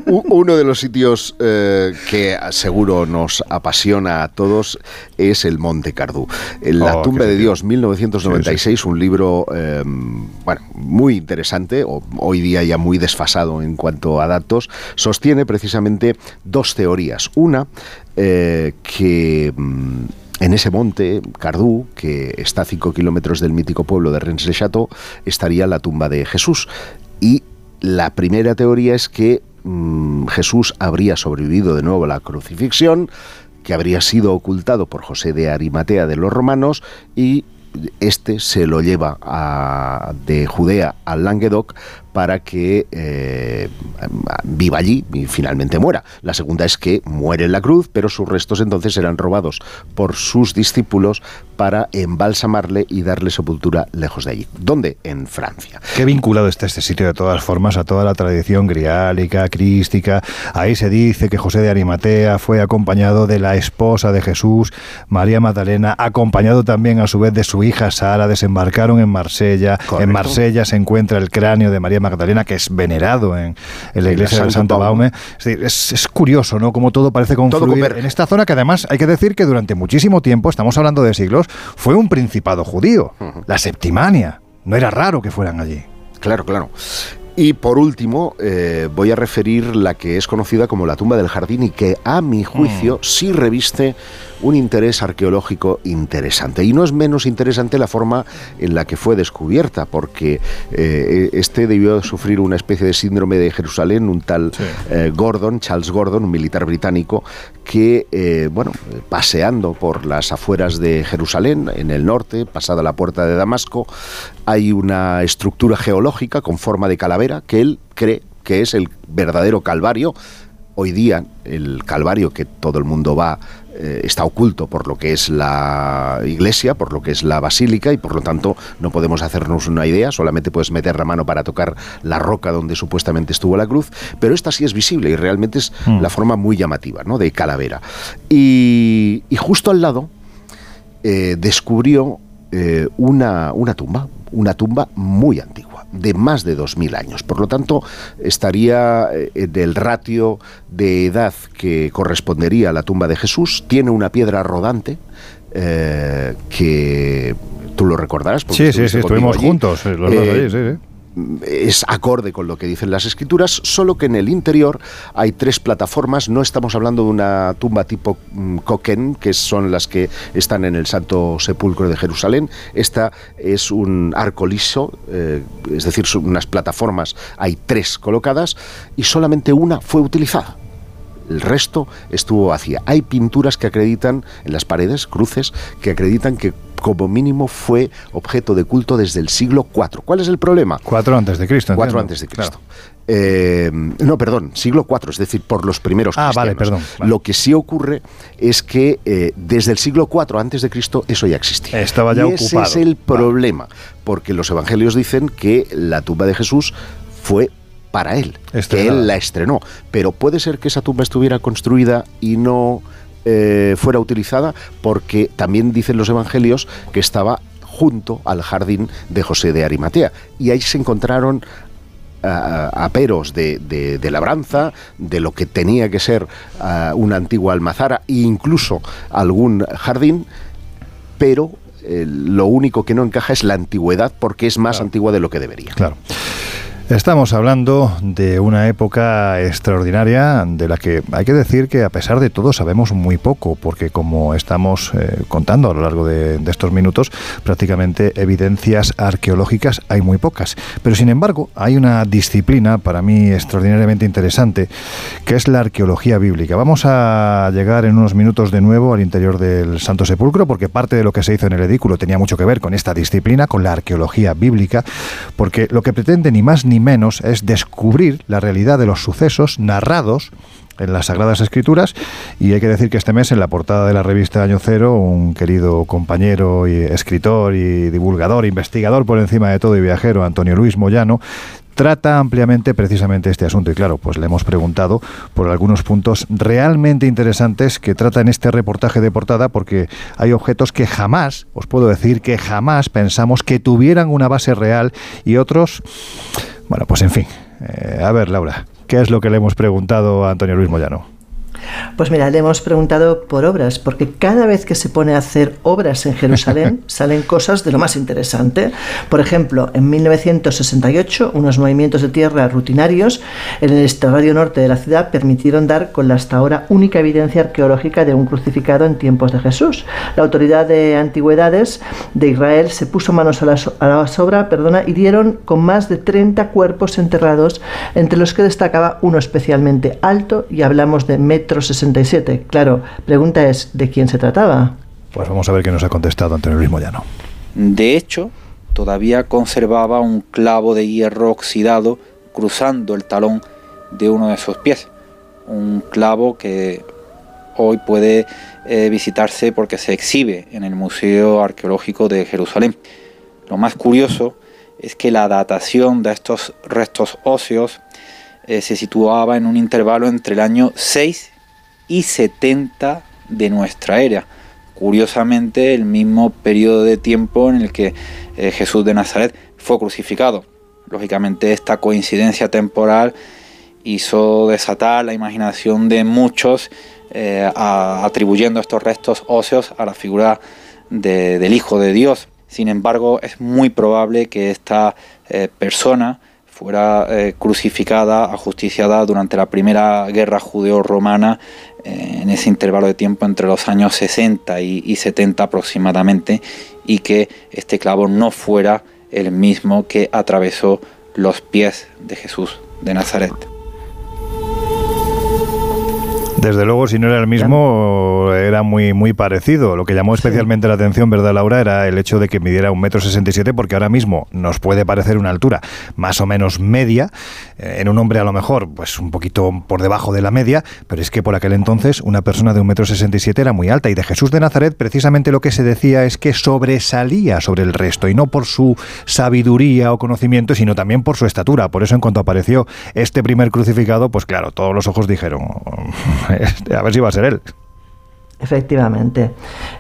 uno de los sitios eh, que seguro nos apasiona a todos es el Monte Cardú. La oh, tumba de Dios, 1996, un libro em, bueno, muy interesante, hoy día ya muy desfasado en cuanto a datos, sostiene precisamente dos teorías. Una, eh, que mm, en ese monte, Cardú, que está a 5 kilómetros del mítico pueblo de Rennes-le-Château, estaría la tumba de Jesús. Y la primera teoría es que mm, Jesús habría sobrevivido de nuevo a la crucifixión, que habría sido ocultado por José de Arimatea de los romanos y este se lo lleva de Judea al Languedoc para que eh, viva allí y finalmente muera. La segunda es que muere en la cruz, pero sus restos entonces serán robados por sus discípulos para embalsamarle y darle sepultura lejos de allí. ¿Dónde? En Francia. Qué vinculado está este sitio de todas formas a toda la tradición griálica, crística. Ahí se dice que José de Arimatea fue acompañado de la esposa de Jesús, María Magdalena, acompañado también a su vez de su hija Sara, desembarcaron en Marsella. En Marsella se encuentra el cráneo de María Magdalena, que es venerado en, la iglesia de Santa Baume. Es, es, curioso, ¿no? Como todo parece confluir en esta zona que además hay que decir que durante muchísimo tiempo, estamos hablando de siglos, fue un principado judío, la Septimania. No era raro que fueran allí. Claro, claro. Y por último, eh, voy a referir la que es conocida como la tumba del jardín y que a mi juicio mm. sí reviste un interés arqueológico interesante. Y no es menos interesante la forma en la que fue descubierta, porque eh, este debió sufrir una especie de síndrome de Jerusalén, un tal eh, Gordon, Charles Gordon, un militar británico, que, eh, bueno, paseando por las afueras de Jerusalén, en el norte, pasada la puerta de Damasco, hay una estructura geológica con forma de calavera que él cree que es el verdadero Calvario Hoy día el Calvario, que todo el mundo va, eh, está oculto por lo que es la iglesia, por lo que es la basílica y por lo tanto no podemos hacernos una idea, solamente puedes meter la mano para tocar la roca donde supuestamente estuvo la cruz, pero esta sí es visible y realmente es mm. la forma muy llamativa ¿no? de calavera. Y, justo al lado eh, descubrió eh, una, una tumba, una tumba muy antigua de más de 2.000 años. Por lo tanto, estaría eh, del ratio de edad que correspondería a la tumba de Jesús. Tiene una piedra rodante eh, que tú lo recordarás. sí, sí, sí, estuvimos juntos. Eh, los dos sí, sí es acorde con lo que dicen las escrituras, solo que en el interior hay tres plataformas, no estamos hablando de una tumba tipo mm, Coquen, que son las que están en el Santo Sepulcro de Jerusalén, esta es un arco liso, eh, es decir, unas plataformas, hay tres colocadas y solamente una fue utilizada. El resto estuvo vacía. Hay pinturas que acreditan en las paredes, cruces, que acreditan que como mínimo fue objeto de culto desde el siglo IV. ¿Cuál es el problema? Cuatro antes de Cristo. Cuatro antes de Cristo. Eh, no, perdón, siglo IV, es decir, por los primeros ah, Vale, perdón, Lo que sí ocurre es que eh, desde el siglo IV antes de Cristo eso ya existía. Estaba ya y ocupado. Ese es el problema, porque los evangelios dicen que la tumba de Jesús fue para él, que él la estrenó. Pero puede ser que esa tumba estuviera construida y no eh, fuera utilizada porque también dicen los evangelios que estaba junto al jardín de José de Arimatea. Y ahí se encontraron aperos de, labranza, de lo que tenía que ser una antigua almazara e incluso algún jardín, pero eh, lo único que no encaja es la antigüedad porque es más antigua de lo que debería. Claro. Estamos hablando de una época extraordinaria de la que hay que decir que a pesar de todo sabemos muy poco, porque como estamos eh, contando a lo largo de, estos minutos, prácticamente evidencias arqueológicas hay muy pocas. Pero sin embargo, hay una disciplina para mí extraordinariamente interesante, que es la arqueología bíblica. Vamos a llegar en unos minutos de nuevo al interior del Santo Sepulcro, porque parte de lo que se hizo en el edículo tenía mucho que ver con esta disciplina, con la arqueología bíblica, porque lo que pretende ni más ni menos es descubrir la realidad de los sucesos narrados en las Sagradas Escrituras. Y hay que decir que este mes en la portada de la revista Año Cero un querido compañero y escritor y divulgador, investigador por encima de todo y viajero, Antonio Luis Moyano, trata ampliamente precisamente este asunto y claro, pues le hemos preguntado por algunos puntos realmente interesantes que trata en este reportaje de portada porque hay objetos que jamás, os puedo decir que jamás pensamos que tuvieran una base real y otros bueno, pues en fin. Eh, a ver, Laura, ¿qué es lo que le hemos preguntado a Antonio Luis Moyano? Pues mira, le hemos preguntado por obras, porque cada vez que se pone a hacer obras en Jerusalén <laughs> salen cosas de lo más interesante. Por ejemplo, en 1968, unos movimientos de tierra rutinarios en el estradio norte de la ciudad permitieron dar con la hasta ahora única evidencia arqueológica de un crucificado en tiempos de Jesús. La autoridad de antigüedades de Israel se puso manos a la, a la obra perdona, y dieron con más de 30 cuerpos enterrados, entre los que destacaba uno especialmente alto, y hablamos de metros 67. Claro, pregunta es, ¿de quién se trataba? Pues vamos a ver qué nos ha contestado Antonio Luis Moyano. De hecho, todavía conservaba un clavo de hierro oxidado cruzando el talón de uno de sus pies. Un clavo que hoy puede eh, visitarse porque se exhibe en el Museo Arqueológico de Jerusalén. Lo más curioso es que la datación de estos restos óseos eh, se situaba en un intervalo entre el año 6 y 70 de nuestra era. Curiosamente, el mismo periodo de tiempo en el que eh, Jesús de Nazaret fue crucificado. Lógicamente, esta coincidencia temporal hizo desatar la imaginación de muchos, eh, atribuyendo estos restos óseos a la figura del Hijo de Dios. Sin embargo, es muy probable que esta eh, persona fuera crucificada, ajusticiada durante la primera guerra judeo-romana en ese intervalo de tiempo entre los años 60 y, 70 aproximadamente y que este clavo no fuera el mismo que atravesó los pies de Jesús de Nazaret. Desde luego, si no era el mismo, era muy, muy parecido. Lo que llamó especialmente la atención, ¿verdad, Laura? Era el hecho de que midiera un metro sesenta y siete, porque ahora mismo nos puede parecer una altura más o menos media. Eh, en un hombre, a lo mejor, pues un poquito por debajo de la media, pero es que por aquel entonces una persona de un metro sesenta y siete era muy alta. Y de Jesús de Nazaret, precisamente lo que se decía es que sobresalía sobre el resto, y no por su sabiduría o conocimiento, sino también por su estatura. Por eso, en cuanto apareció este primer crucificado, pues claro, todos los ojos dijeron, <laughs> a ver si va a ser él. Efectivamente.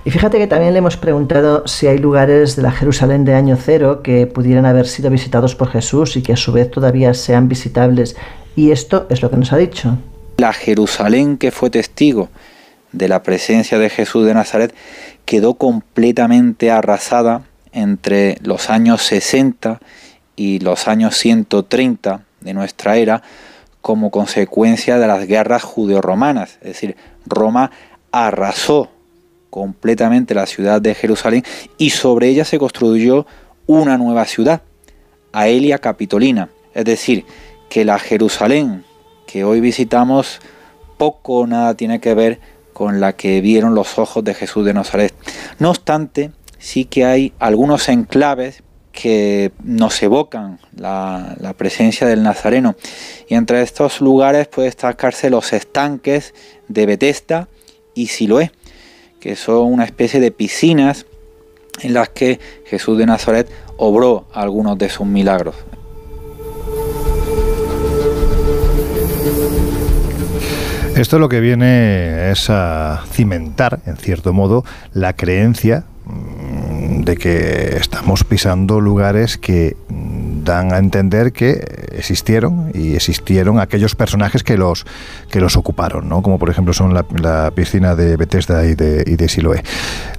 Y fíjate que también le hemos preguntado si hay lugares de la Jerusalén de año cero que pudieran haber sido visitados por Jesús y que a su vez todavía sean visitables. Y esto es lo que nos ha dicho. La Jerusalén que fue testigo de la presencia de Jesús de Nazaret quedó completamente arrasada entre los años 60 y los años 130 de nuestra era como consecuencia de las guerras judeo-romanas. Es decir, Roma arrasó completamente la ciudad de Jerusalén y sobre ella se construyó una nueva ciudad, Aelia Capitolina. Es decir, que la Jerusalén que hoy visitamos poco o nada tiene que ver con la que vieron los ojos de Jesús de Nazaret. No obstante, sí que hay algunos enclaves que nos evocan la, presencia del Nazareno. Y entre estos lugares puede destacarse los estanques de Betesda, y Siloé, que son una especie de piscinas en las que Jesús de Nazaret obró algunos de sus milagros. Esto lo que viene es a cimentar, en cierto modo, la creencia de que estamos pisando lugares que dan a entender que existieron y existieron aquellos personajes que los que los ocuparon, ¿no? como por ejemplo son la, piscina de Bethesda y de, y de Siloé.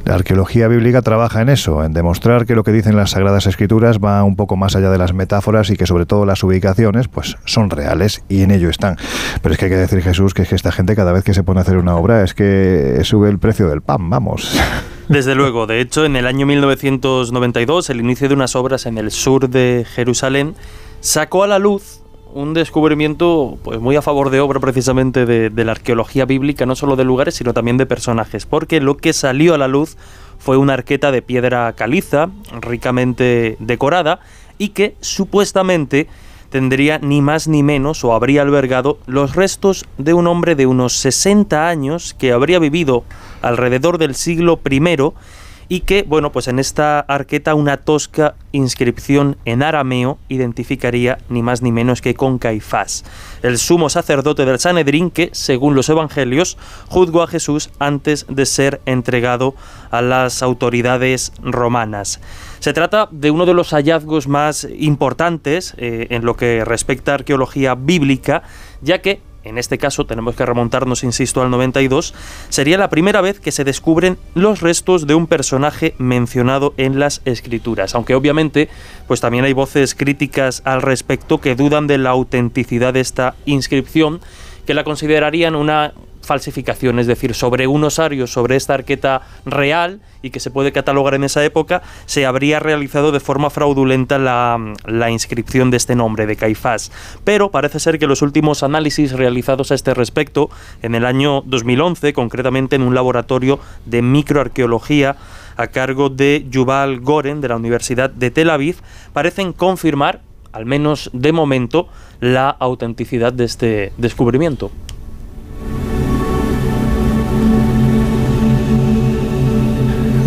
La arqueología bíblica trabaja en eso, en demostrar que lo que dicen las Sagradas Escrituras va un poco más allá de las metáforas y que sobre todo las ubicaciones pues son reales y en ello están. Pero es que hay que decir Jesús que es que esta gente cada vez que se pone a hacer una obra es que sube el precio del pan, vamos. <laughs> Desde luego, de hecho, en el año 1992, el inicio de unas obras en el sur de Jerusalén sacó a la luz un descubrimiento pues muy a favor de obra precisamente de, de, la arqueología bíblica, no solo de lugares, sino también de personajes, porque lo que salió a la luz fue una arqueta de piedra caliza, ricamente decorada, y que supuestamente tendría ni más ni menos o habría albergado los restos de un hombre de unos 60 años que habría vivido alrededor del siglo I y que, bueno, pues en esta arqueta una tosca inscripción en arameo identificaría ni más ni menos que con Caifás, el sumo sacerdote del Sanedrín que, según los evangelios, juzgó a Jesús antes de ser entregado a las autoridades romanas. Se trata de uno de los hallazgos más importantes eh, en lo que respecta a arqueología bíblica, ya que en este caso tenemos que remontarnos, insisto, al 92, sería la primera vez que se descubren los restos de un personaje mencionado en las escrituras, aunque obviamente pues también hay voces críticas al respecto que dudan de la autenticidad de esta inscripción, que la considerarían una falsificación, es decir, sobre un osario, sobre esta arqueta real y que se puede catalogar en esa época, se habría realizado de forma fraudulenta la, la, inscripción de este nombre, de Caifás. Pero parece ser que los últimos análisis realizados a este respecto, en el año 2011, concretamente en un laboratorio de microarqueología, a cargo de Yuval Goren de la Universidad de Tel Aviv, parecen confirmar, al menos de momento, la autenticidad de este descubrimiento.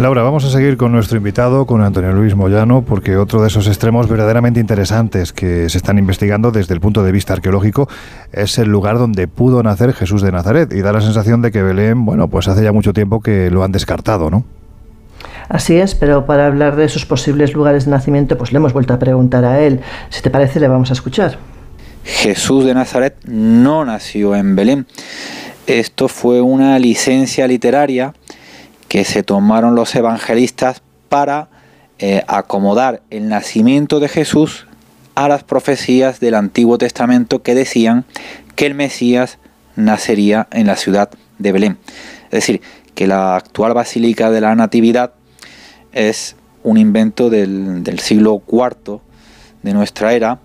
Laura, vamos a seguir con nuestro invitado, con Antonio Luis Moyano, porque otro de esos extremos verdaderamente interesantes que se están investigando desde el punto de vista arqueológico es el lugar donde pudo nacer Jesús de Nazaret. Y da la sensación de que Belén, bueno, pues hace ya mucho tiempo que lo han descartado, ¿no? Así es, pero para hablar de esos posibles lugares de nacimiento, pues le hemos vuelto a preguntar a él. Si te parece, le vamos a escuchar. Jesús de Nazaret no nació en Belén. Esto fue una licencia literaria que se tomaron los evangelistas para eh, acomodar el nacimiento de Jesús a las profecías del Antiguo Testamento que decían que el Mesías nacería en la ciudad de Belén. Es decir, que la actual Basílica de la Natividad es un invento del, siglo IV de nuestra era,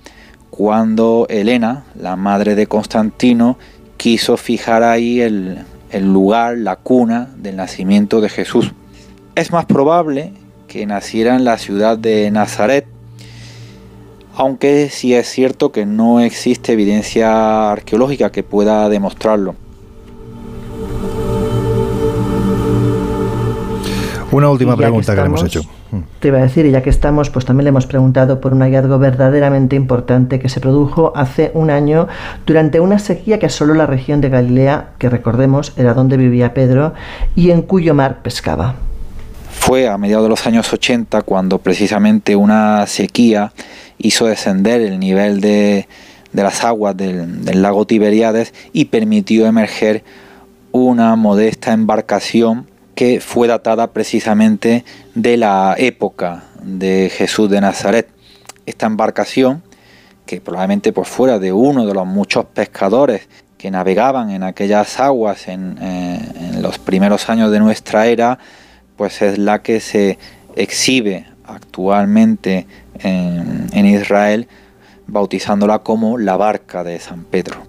cuando Helena, la madre de Constantino, quiso fijar ahí el, el lugar, la cuna del nacimiento de Jesús. Es más probable que naciera en la ciudad de Nazaret, aunque sí es cierto que no existe evidencia arqueológica que pueda demostrarlo. Una última pregunta que, le hemos hecho. Te iba a decir, y ya que estamos, pues también le hemos preguntado por un hallazgo verdaderamente importante que se produjo hace un año durante una sequía que asoló la región de Galilea, que recordemos era donde vivía Pedro, y en cuyo mar pescaba. Fue a mediados de los años 80 cuando precisamente una sequía hizo descender el nivel de, las aguas del, del lago Tiberíades y permitió emerger una modesta embarcación que fue datada precisamente de la época de Jesús de Nazaret. Esta embarcación, que probablemente por fuera de uno de los muchos pescadores que navegaban en aquellas aguas en, eh, los primeros años de nuestra era, pues es la que se exhibe actualmente en Israel, bautizándola como la barca de San Pedro.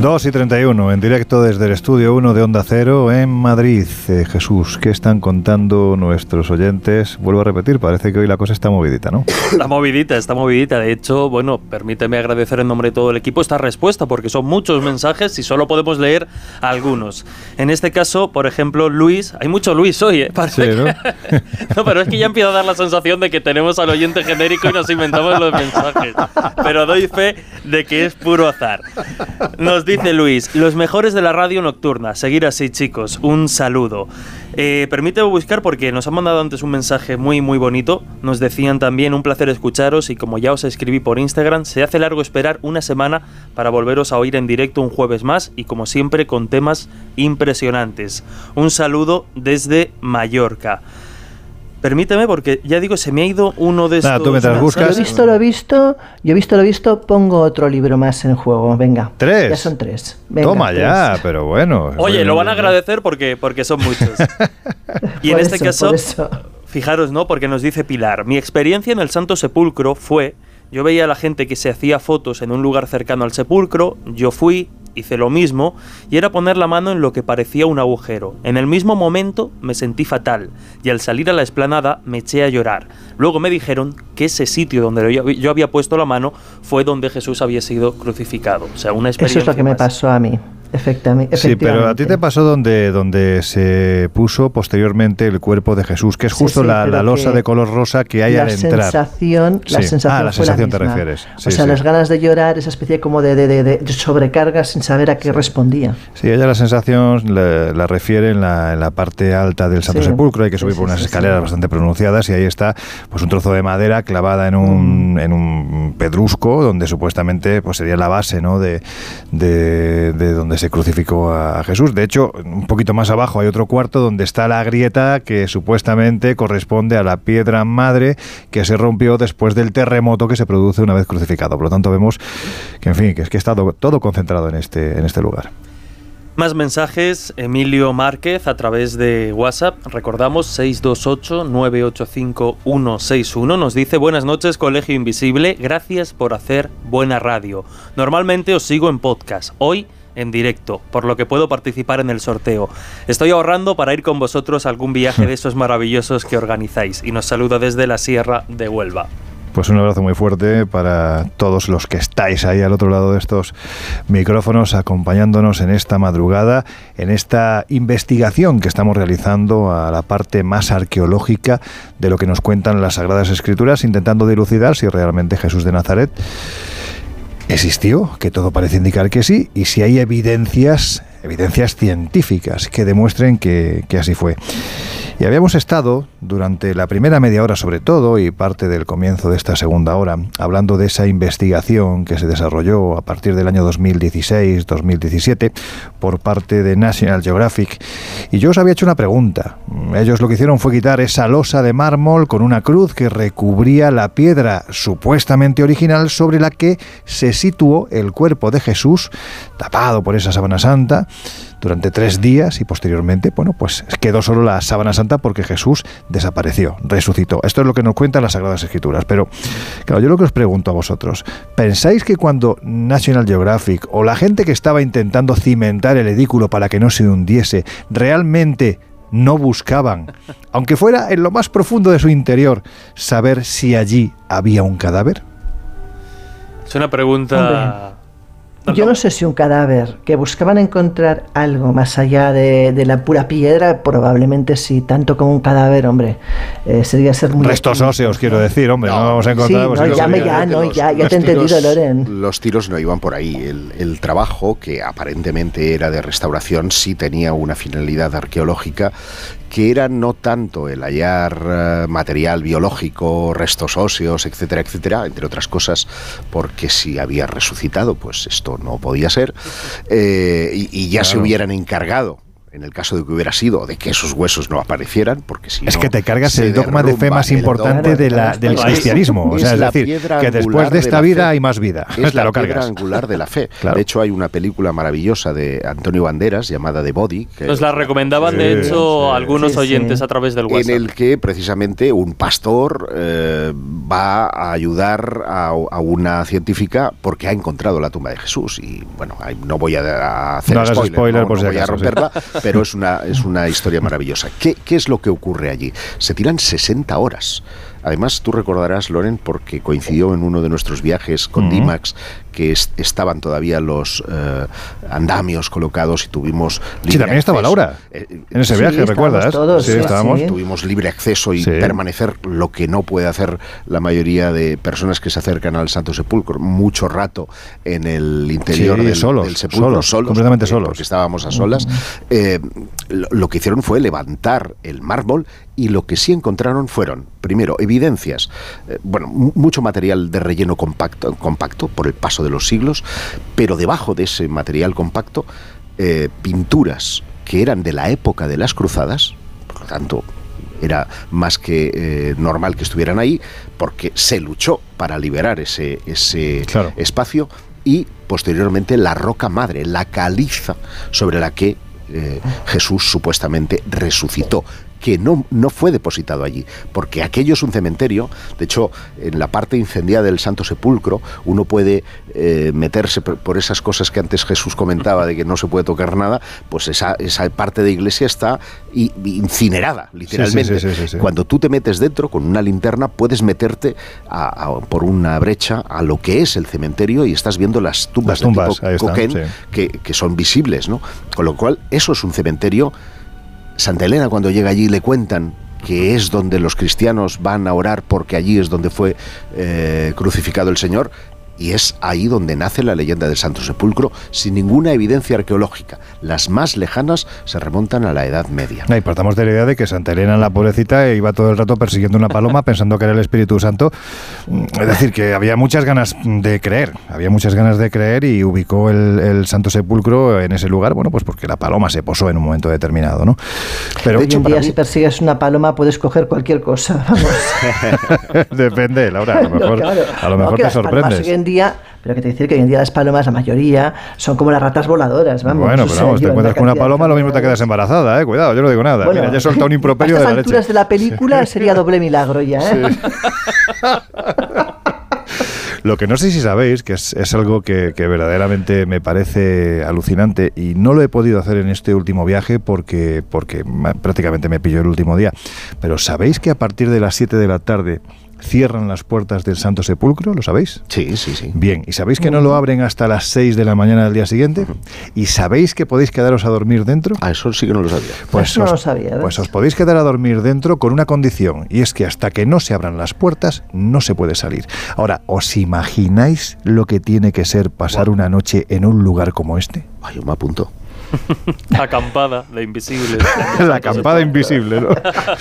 2 y 31, en directo desde el estudio 1 de Onda Cero en Madrid. Eh, Jesús, ¿qué están contando nuestros oyentes? Vuelvo a repetir, parece que hoy la cosa está movidita, ¿no? <coughs> Está movidita, está movidita. De hecho, bueno, permíteme agradecer en nombre de todo el equipo esta respuesta, porque son muchos mensajes y solo podemos leer algunos. En este caso, por ejemplo, Luis, hay mucho Luis hoy, ¿eh? sí, ¿no? <laughs> no, pero es que ya empieza a dar la sensación de que tenemos al oyente genérico y nos inventamos los mensajes. Pero doy fe de que es puro azar. Nos Dice Luis, los mejores de la radio nocturna. Seguir así, chicos. Un saludo. Eh, permíteme buscar porque nos han mandado antes un mensaje muy muy bonito. Nos decían también un placer escucharos y como ya os escribí por Instagram, se hace largo esperar una semana para volveros a oír en directo un jueves más y como siempre con temas impresionantes. Un saludo desde Mallorca. Permíteme, porque ya digo, se me ha ido uno de estos. tú mientras buscas. Lo he visto, lo he visto, yo he visto, lo he visto, pongo otro libro más en juego. Venga. ¿Tres? Ya son tres. Venga, Toma ya, pero bueno. Oye, lo van a agradecer porque, porque son muchos. <laughs> y en este caso, fijaros, ¿no? Porque nos dice Pilar, mi experiencia en el Santo Sepulcro fue. Yo veía a la gente que se hacía fotos en un lugar cercano al sepulcro, yo fui, hice lo mismo y era poner la mano en lo que parecía un agujero. En el mismo momento me sentí fatal y al salir a la explanada me eché a llorar. Luego me dijeron que ese sitio donde yo había puesto la mano fue donde Jesús había sido crucificado. O sea, una experiencia. Eso es lo que me pasó a mí. Efectivamente. Sí, pero a ti te pasó donde, donde se puso posteriormente el cuerpo de Jesús, que es justo la, losa de color rosa que hay al entrar. Sensación, la sensación, ah, la sensación te refieres. o sea, las ganas de llorar, esa especie como de, de, de, sobrecarga sin saber a qué respondía. Sí, ella la sensación la, refiere en la, en la, parte alta del Santo Sepulcro, hay que subir por unas escaleras bastante pronunciadas y ahí está pues un trozo de madera clavada en un, mm. en un pedrusco donde supuestamente pues sería la base ¿no? de, de, de donde se crucificó a Jesús. De hecho, un poquito más abajo hay otro cuarto donde está la grieta que supuestamente corresponde a la piedra madre que se rompió después del terremoto que se produce una vez crucificado. Por lo tanto, vemos que, en fin, que es que está todo concentrado en este, en este lugar. Más mensajes, Emilio Márquez a través de WhatsApp, recordamos 628-985-161, nos dice buenas noches Colegio Invisible, gracias por hacer buena radio. Normalmente os sigo en podcast, hoy en directo, por lo que puedo participar en el sorteo. Estoy ahorrando para ir con vosotros a algún viaje de <laughs> esos maravillosos que organizáis y nos saludo desde la Sierra de Huelva. Pues un abrazo muy fuerte para todos los que estáis ahí al otro lado de estos micrófonos acompañándonos en esta madrugada, en esta investigación que estamos realizando a la parte más arqueológica de lo que nos cuentan las Sagradas Escrituras, intentando dilucidar si realmente Jesús de Nazaret existió, que todo parece indicar que sí, y si hay evidencias, evidencias científicas que demuestren que, que así fue. Y habíamos estado durante la primera media hora sobre todo y parte del comienzo de esta segunda hora hablando de esa investigación que se desarrolló a partir del año 2016-2017 por parte de National Geographic. Y yo os había hecho una pregunta. Ellos lo que hicieron fue quitar esa losa de mármol con una cruz que recubría la piedra supuestamente original sobre la que se situó el cuerpo de Jesús tapado por esa sábana santa durante tres días y posteriormente, bueno, pues quedó solo la sábana santa porque Jesús desapareció, resucitó. Esto es lo que nos cuentan las Sagradas Escrituras. Pero, claro, yo lo que os pregunto a vosotros, ¿pensáis que cuando National Geographic o la gente que estaba intentando cimentar el edículo para que no se hundiese, realmente no buscaban, aunque fuera en lo más profundo de su interior, saber si allí había un cadáver? Es una pregunta... <laughs> Yo no sé si un cadáver, que buscaban encontrar algo más allá de, la pura piedra, probablemente sí, tanto como un cadáver, hombre, eh, sería ser muy... Restos óseos, quiero decir, hombre, no, vamos a encontrar... Sí, no, ya, me, ya, no, ya, ya te he entendido, Loren. Los tiros no iban por ahí. El, el trabajo, que aparentemente era de restauración, sí tenía una finalidad arqueológica que era no tanto el hallar eh, material biológico, restos óseos, etcétera, etcétera, entre otras cosas, porque si había resucitado, pues esto no podía ser, eh, y, ya se hubieran encargado en el caso de que hubiera sido, de que esos huesos no aparecieran, porque si Es que te cargas el dogma de fe más importante de la, del cristianismo. O sea, es, decir, que después de esta vida hay más vida. Es <laughs> la piedra angular de la fe. De hecho, hay una película maravillosa de Antonio Banderas llamada The Body. Que Nos la recomendaban, de hecho, algunos oyentes a través del WhatsApp. En el que, precisamente, un pastor eh, va a ayudar a, una científica porque ha encontrado la tumba de Jesús. Y, bueno, no voy a hacer spoiler, no, voy a romperla <laughs> pero es una, es una historia maravillosa. ¿Qué, ¿Qué es lo que ocurre allí? Se tiran 60 horas. Además, tú recordarás, Loren, porque coincidió en uno de nuestros viajes con Dimax, que estaban todavía los eh, andamios colocados y tuvimos libre Sí, también estaba Laura eh, en ese viaje, ¿recuerdas? Todos, sí, estábamos. Tuvimos libre acceso y permanecer lo que no puede hacer la mayoría de personas que se acercan al Santo Sepulcro, mucho rato en el interior del, sepulcro, solos, completamente eh, solos. Porque estábamos a solas. lo que hicieron fue levantar el mármol y lo que sí encontraron fueron, primero, evidencias, bueno, mucho material de relleno compacto, compacto por el paso de los siglos, pero debajo de ese material compacto, eh, pinturas que eran de la época de las cruzadas, por lo tanto, era más que eh, normal que estuvieran ahí, porque se luchó para liberar ese, ese espacio, y posteriormente la roca madre, la caliza sobre la que eh, Jesús supuestamente resucitó que no, no fue depositado allí, porque aquello es un cementerio, de hecho, en la parte incendiada del Santo Sepulcro, uno puede eh, meterse por, esas cosas que antes Jesús comentaba de que no se puede tocar nada, pues esa, esa parte de iglesia está incinerada, literalmente. Cuando tú te metes dentro con una linterna, puedes meterte por una brecha a lo que es el cementerio y estás viendo las tumbas, de tipo que, que son visibles, ¿no? Con lo cual, eso es un cementerio Santa Elena cuando llega allí le cuentan que es donde los cristianos van a orar porque allí es donde fue eh, crucificado el Señor, y es ahí donde nace la leyenda del Santo Sepulcro sin ninguna evidencia arqueológica. Las más lejanas se remontan a la Edad Media. y partamos de la idea de que Santa Elena, la pobrecita, iba todo el rato persiguiendo una paloma pensando que era el Espíritu Santo. Es decir, que había muchas ganas de creer, había muchas ganas de creer y ubicó el, Santo Sepulcro en ese lugar, bueno, pues porque la paloma se posó en un momento determinado, ¿no? Pero de día, si persigues una paloma, puedes coger cualquier cosa. <laughs> Depende, Laura, a lo <laughs> mejor, a lo mejor te sorprendes pero que te decir que hoy en día las palomas, la mayoría, son como las ratas voladoras, vamos. Bueno, pero vamos, te encuentras con una paloma, lo mismo te quedas embarazada, eh, cuidado, yo no digo nada. Mira, ya he soltado un <laughs> improperio de la leche. alturas de la película sería doble milagro ya, ¿eh? <laughs> Lo que no sé si sabéis, que es, algo que, que, verdaderamente me parece alucinante y no lo he podido hacer en este último viaje porque, porque prácticamente me pilló el último día, pero ¿sabéis que a partir de las 7 de la tarde cierran las puertas del Santo Sepulcro, ¿lo sabéis? Sí, sí, sí. Bien, ¿y sabéis que no lo abren hasta las 6 de la mañana del día siguiente? ¿Y sabéis que podéis quedaros a dormir dentro? Ah, eso sí que no lo sabía. Pues, no os, lo sabía, pues os podéis quedar a dormir dentro con una condición, y es que hasta que no se abran las puertas no se puede salir. Ahora, ¿os imagináis lo que tiene que ser pasar una noche en un lugar como este? Ay, yo me apunto. <laughs> acampada de invisible. <laughs> la acampada invisible, ¿no?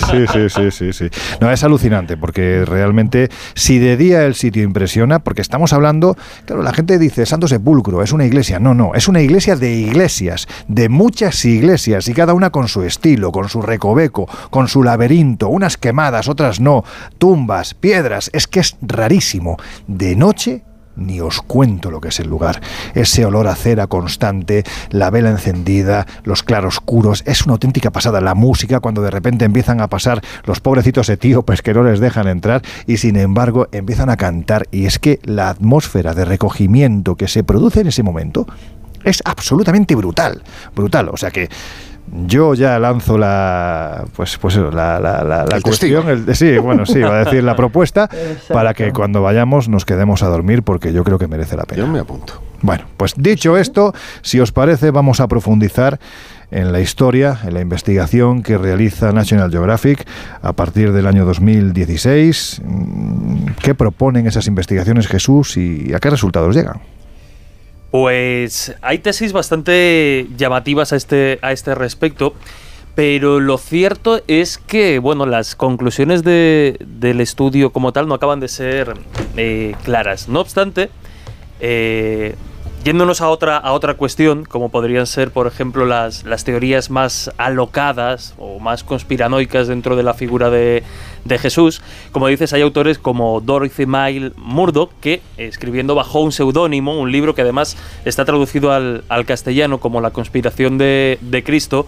Sí, sí, sí, sí, sí. No, es alucinante porque realmente si de día el sitio impresiona, porque estamos hablando, claro, la gente dice Santo Sepulcro, es una iglesia. No, no, es una iglesia de iglesias, de muchas iglesias y cada una con su estilo, con su recoveco, con su laberinto, unas quemadas, otras no, tumbas, piedras, es que es rarísimo. De noche ni os cuento lo que es el lugar. Ese olor a cera constante, la vela encendida, los claroscuros, es una auténtica pasada. La música, cuando de repente empiezan a pasar los pobrecitos etíopes que no les dejan entrar y sin embargo empiezan a cantar. Y es que la atmósfera de recogimiento que se produce en ese momento es absolutamente brutal. Brutal. O sea que yo ya lanzo la pues pues la, la, la, cuestión sí bueno sí va a decir la <laughs> propuesta para que cuando vayamos nos quedemos a dormir porque yo creo que merece la pena yo me apunto bueno pues dicho esto si os parece vamos a profundizar en la historia, en la investigación que realiza National Geographic a partir del año 2016. ¿Qué proponen esas investigaciones, Jesús, y a qué resultados llegan? Pues hay tesis bastante llamativas a este, a este respecto, pero lo cierto es que, bueno, las conclusiones de, del estudio como tal no acaban de ser eh, claras. No obstante, eh, Yéndonos a otra, a otra cuestión, como podrían ser, por ejemplo, las, las teorías más alocadas o más conspiranoicas dentro de la figura de, de Jesús, como dices, hay autores como Dorothy Mile Murdoch que, escribiendo bajo un seudónimo, un libro que además está traducido al, al castellano como La conspiración de, de Cristo,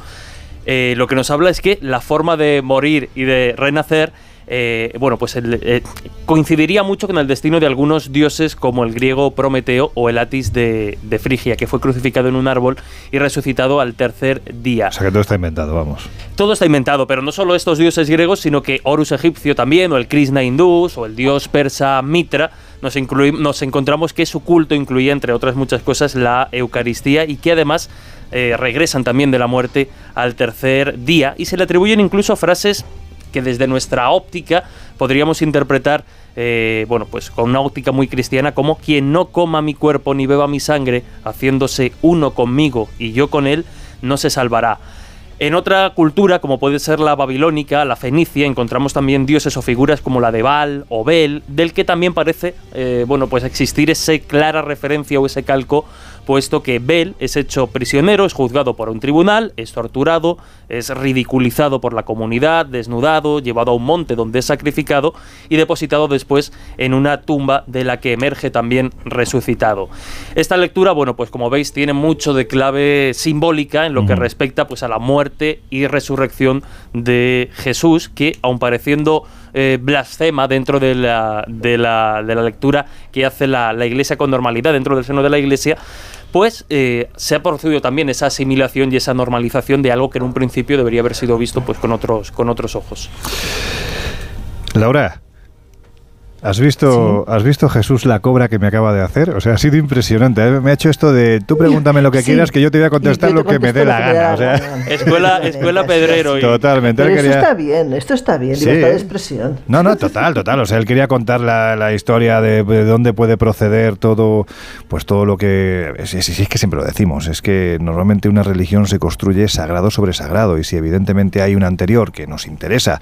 eh, lo que nos habla es que la forma de morir y de renacer eh, bueno, pues eh, coincidiría mucho con el destino de algunos dioses como el griego Prometeo o el Atis de, Frigia, que fue crucificado en un árbol y resucitado al tercer día. O sea que todo está inventado, vamos. Todo está inventado, pero no solo estos dioses griegos, sino que Horus egipcio también, o el Krishna hindú, o el dios persa Mitra, nos, nos encontramos que su culto incluía, entre otras muchas cosas, la Eucaristía y que además eh, regresan también de la muerte al tercer día y se le atribuyen incluso frases que desde nuestra óptica podríamos interpretar, eh, bueno, pues con una óptica muy cristiana, como quien no coma mi cuerpo ni beba mi sangre, haciéndose uno conmigo y yo con él, no se salvará. En otra cultura, como puede ser la babilónica, la fenicia, encontramos también dioses o figuras como la de Baal o Bel, del que también parece, eh, bueno, pues existir esa clara referencia o ese calco puesto que Bel es hecho prisionero, es juzgado por un tribunal, es torturado, es ridiculizado por la comunidad, desnudado, llevado a un monte donde es sacrificado y depositado después en una tumba de la que emerge también resucitado. Esta lectura, bueno, pues como veis, tiene mucho de clave simbólica en lo que respecta pues a la muerte y resurrección de Jesús, que aun pareciendo eh, blasfema dentro de la, de, la, de la, lectura que hace la, la Iglesia con normalidad dentro del seno de la Iglesia, pues eh, se ha producido también esa asimilación y esa normalización de algo que en un principio debería haber sido visto pues con otros, con otros ojos. Laura, ¿Has visto, ¿Has visto Jesús la cobra que me acaba de hacer? O sea, ha sido impresionante. ¿eh? Me ha hecho esto de tú pregúntame lo que quieras, que yo te voy a contestar lo que me dé la gana. escuela, <laughs> escuela Pedrero. Totalmente. Pero esto está bien, esto está bien, libertad de expresión. No, no, total, total. O sea, él quería contar la, historia de, dónde puede proceder todo, pues todo lo que... Sí, sí, es que siempre lo decimos. Es que normalmente una religión se construye sagrado sobre sagrado y si evidentemente hay un anterior que nos interesa,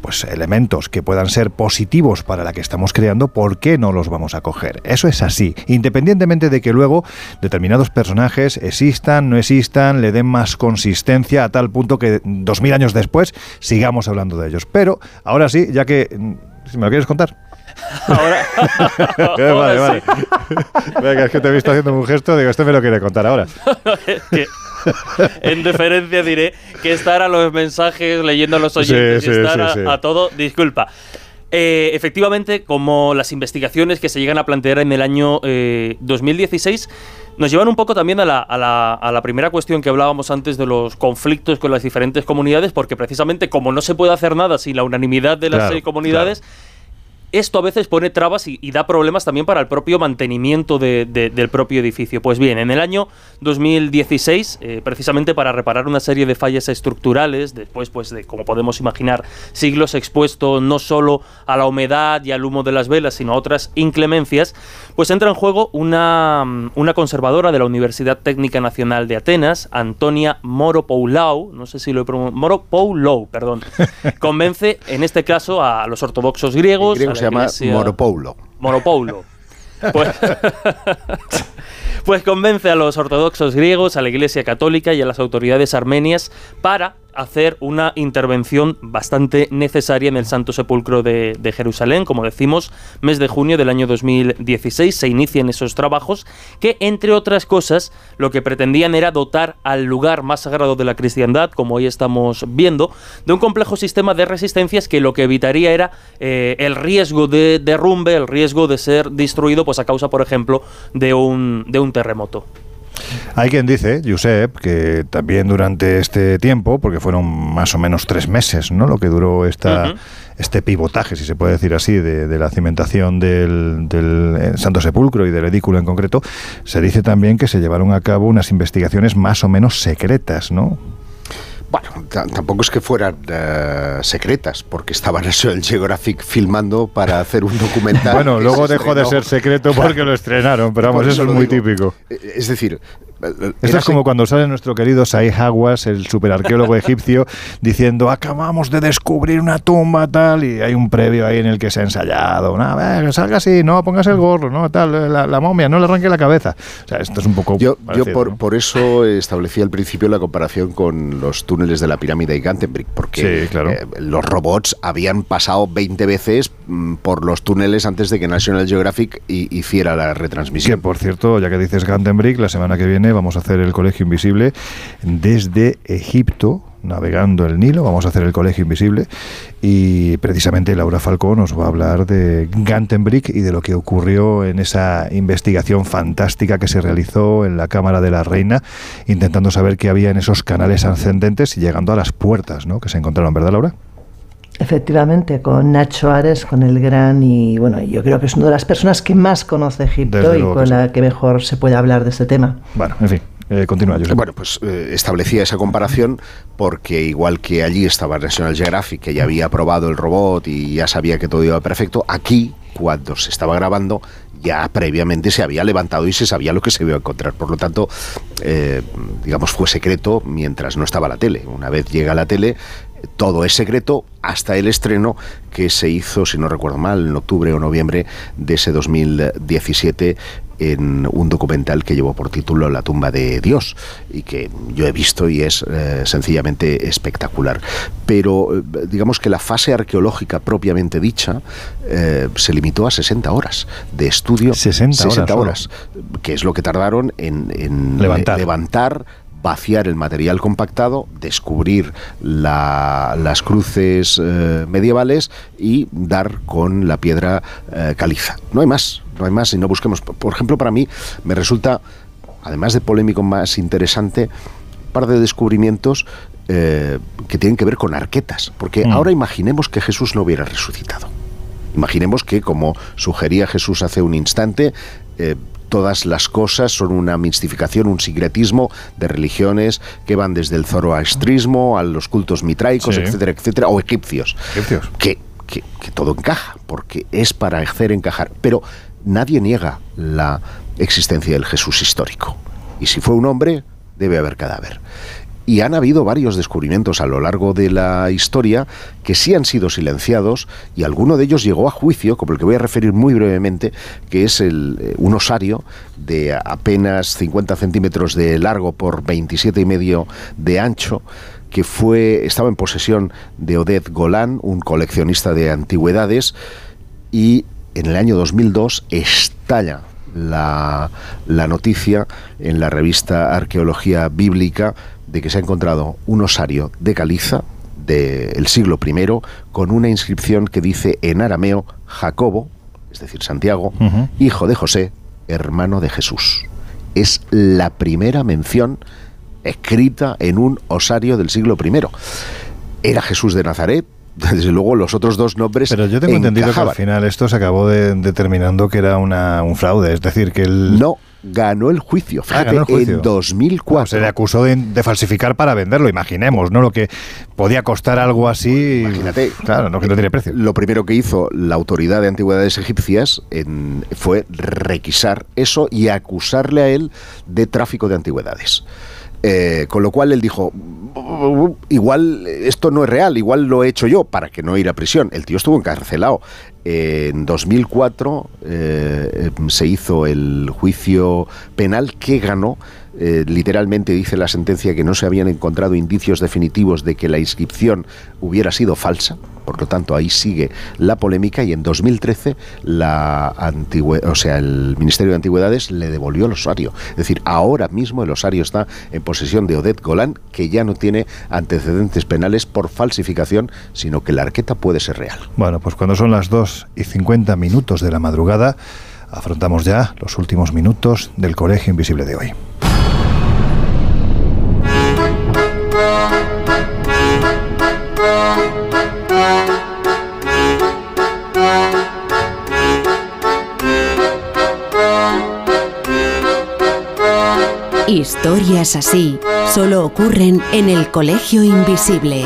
pues elementos que puedan ser positivos para la que estamos creando, ¿por qué no los vamos a coger? Eso es así, independientemente de que luego determinados personajes existan, no existan, le den más consistencia a tal punto que dos mil años después sigamos hablando de ellos. Pero ahora sí, ya que... Si me lo quieres contar. Ahora, <laughs> vale, vale. <laughs> Venga, es que te he visto haciendo un gesto, digo, este me lo quiere contar ahora. <laughs> <laughs> en deferencia diré que estar a los mensajes, leyendo a los oyentes y estar a, a, todo, disculpa. Eh, efectivamente, como las investigaciones que se llegan a plantear en el año 2016 eh, nos llevan un poco también a la, primera cuestión que hablábamos antes de los conflictos con las diferentes comunidades, porque precisamente como no se puede hacer nada sin la unanimidad de las seis comunidades, esto a veces pone trabas y, da problemas también para el propio mantenimiento del propio edificio. Pues bien, en el año 2016, eh, precisamente para reparar una serie de fallas estructurales, después pues de, como podemos imaginar, siglos expuestos no solo a la humedad y al humo de las velas, sino a otras inclemencias, pues entra en juego una, una conservadora de la Universidad Técnica Nacional de Atenas, Antonia Moropoulau, no sé si lo he pronunciado, Moropoulau, perdón, <laughs> convence en este caso a los ortodoxos griegos, se llama Moropoulo. Moropoulo. <laughs> Pues, <laughs> pues, convence a los ortodoxos griegos, a la Iglesia Católica y a las autoridades armenias para hacer una intervención bastante necesaria en el Santo Sepulcro de, Jerusalén. Como decimos, mes de junio del año 2016 se inician esos trabajos que, entre otras cosas, lo que pretendían era dotar al lugar más sagrado de la cristiandad, como hoy estamos viendo, de un complejo sistema de resistencias que lo que evitaría era eh, el riesgo de derrumbe, el riesgo de ser destruido pues, a causa, por ejemplo, de un, de un terremoto. Hay quien dice, Josep, que también durante este tiempo, porque fueron más o menos tres meses, ¿no? Lo que duró esta, este pivotaje, si se puede decir así, de, la cimentación del, del, eh, Santo Sepulcro y del edículo en concreto, se dice también que se llevaron a cabo unas investigaciones más o menos secretas, ¿no? Bueno, tampoco es que fueran eh, secretas, porque estaban eso el Geographic filmando para hacer un documental. bueno, luego dejó de ser secreto porque lo estrenaron, pero vamos, eso es muy típico. Eh, es decir, esto es como cuando sale nuestro querido Saih Hawass, el superarqueólogo <laughs> egipcio, diciendo acabamos de descubrir una tumba tal y hay un previo ahí en el que se ha ensayado. Nada, salga así, no, pongas el gorro, no, tal, la, momia, no le arranque la cabeza. O sea, esto es un poco. Yo, yo por, por, eso establecí al principio la comparación con los túneles de la pirámide de Gantenbrick, porque eh, los robots habían pasado 20 veces mm, por los túneles antes de que National Geographic hiciera la retransmisión. Que por cierto, ya que dices Gantenbrick, la semana que viene vamos a hacer el Colegio Invisible desde Egipto, navegando el Nilo, vamos a hacer el Colegio Invisible y precisamente Laura Falcón nos va a hablar de Gantenbrick y de lo que ocurrió en esa investigación fantástica que se realizó en la Cámara de la Reina, intentando saber qué había en esos canales ascendentes y llegando a las puertas ¿no? que se encontraron, ¿verdad Laura? Efectivamente, con Nacho Ares, con el gran y bueno, yo creo que es una de las personas que más conoce Egipto y con la que mejor se puede hablar de este tema. Bueno, en fin. Eh, continúa, Bueno, pues eh, establecía esa comparación porque igual que allí estaba National Geographic, que ya había probado el robot y ya sabía que todo iba perfecto, aquí, cuando se estaba grabando, ya previamente se había levantado y se sabía lo que se iba a encontrar. Por lo tanto, eh, digamos, fue secreto mientras no estaba la tele. Una vez llega la tele, todo es secreto hasta el estreno que se hizo, si no recuerdo mal, en octubre o noviembre de ese 2017 en un documental que llevó por título La tumba de Dios y que yo he visto y es eh, sencillamente espectacular. Pero eh, digamos que la fase arqueológica propiamente dicha eh, se limitó a 60 horas de estudio. 60, horas, que es lo que tardaron en, levantar vaciar el material compactado, descubrir las cruces medievales y dar con la piedra caliza. No hay más no hay más y no busquemos. Por ejemplo, para mí me resulta, además de polémico, más interesante un par de descubrimientos eh, que tienen que ver con arquetas. Porque mm. ahora imaginemos que Jesús no hubiera resucitado. Imaginemos que, como sugería Jesús hace un instante, eh, todas las cosas son una mistificación, un secretismo de religiones que van desde el zoroastrismo a los cultos mitraicos, etcétera, etcétera, o egipcios. egipcios. Que, que, que, todo encaja, porque es para hacer encajar. Pero nadie niega la existencia del Jesús histórico. Y si fue un hombre, debe haber cadáver. Y han habido varios descubrimientos a lo largo de la historia que sí han sido silenciados y alguno de ellos llegó a juicio, como el que voy a referir muy brevemente, que es el, eh, un osario de apenas 50 centímetros de largo por 27 y medio de ancho, que fue, estaba en posesión de Oded Golan, un coleccionista de antigüedades, y en el año 2002 estalla la, noticia en la revista Arqueología Bíblica de que se ha encontrado un osario de caliza del siglo I con una inscripción que dice en arameo Jacobo, es decir, Santiago, hijo de José, hermano de Jesús. Es la primera mención escrita en un osario del siglo I. Era Jesús de Nazaret, <laughs> desde luego los otros dos nombres. Pero yo tengo entendido que al final esto se acabó determinando que era una, un fraude, es decir, que él. No, ganó el juicio. Ah, Fíjate, en 2004. se le acusó de, falsificar para venderlo, imaginemos, ¿no? Lo que podía costar algo así. imagínate. Claro, no que no tiene precio. Lo primero que hizo la autoridad de antigüedades egipcias fue requisar eso y acusarle a él de tráfico de antigüedades. Eh, con lo cual él dijo, igual esto no es real, igual lo he hecho yo para que no ir a prisión. El tío estuvo encarcelado. En 2004 eh, se hizo el juicio penal que ganó eh, literalmente dice la sentencia que no se habían encontrado indicios definitivos de que la inscripción hubiera sido falsa, por lo tanto ahí sigue la polémica y en 2013 la o sea, el Ministerio de Antigüedades le devolvió el osario. Es decir, ahora mismo el osario está en posesión de Odette Golan, que ya no tiene antecedentes penales por falsificación, sino que la arqueta puede ser real. Bueno, pues cuando son las 2 y 50 minutos de la madrugada, afrontamos ya los últimos minutos del Colegio Invisible de hoy. Historias así solo ocurren en el Colegio Invisible.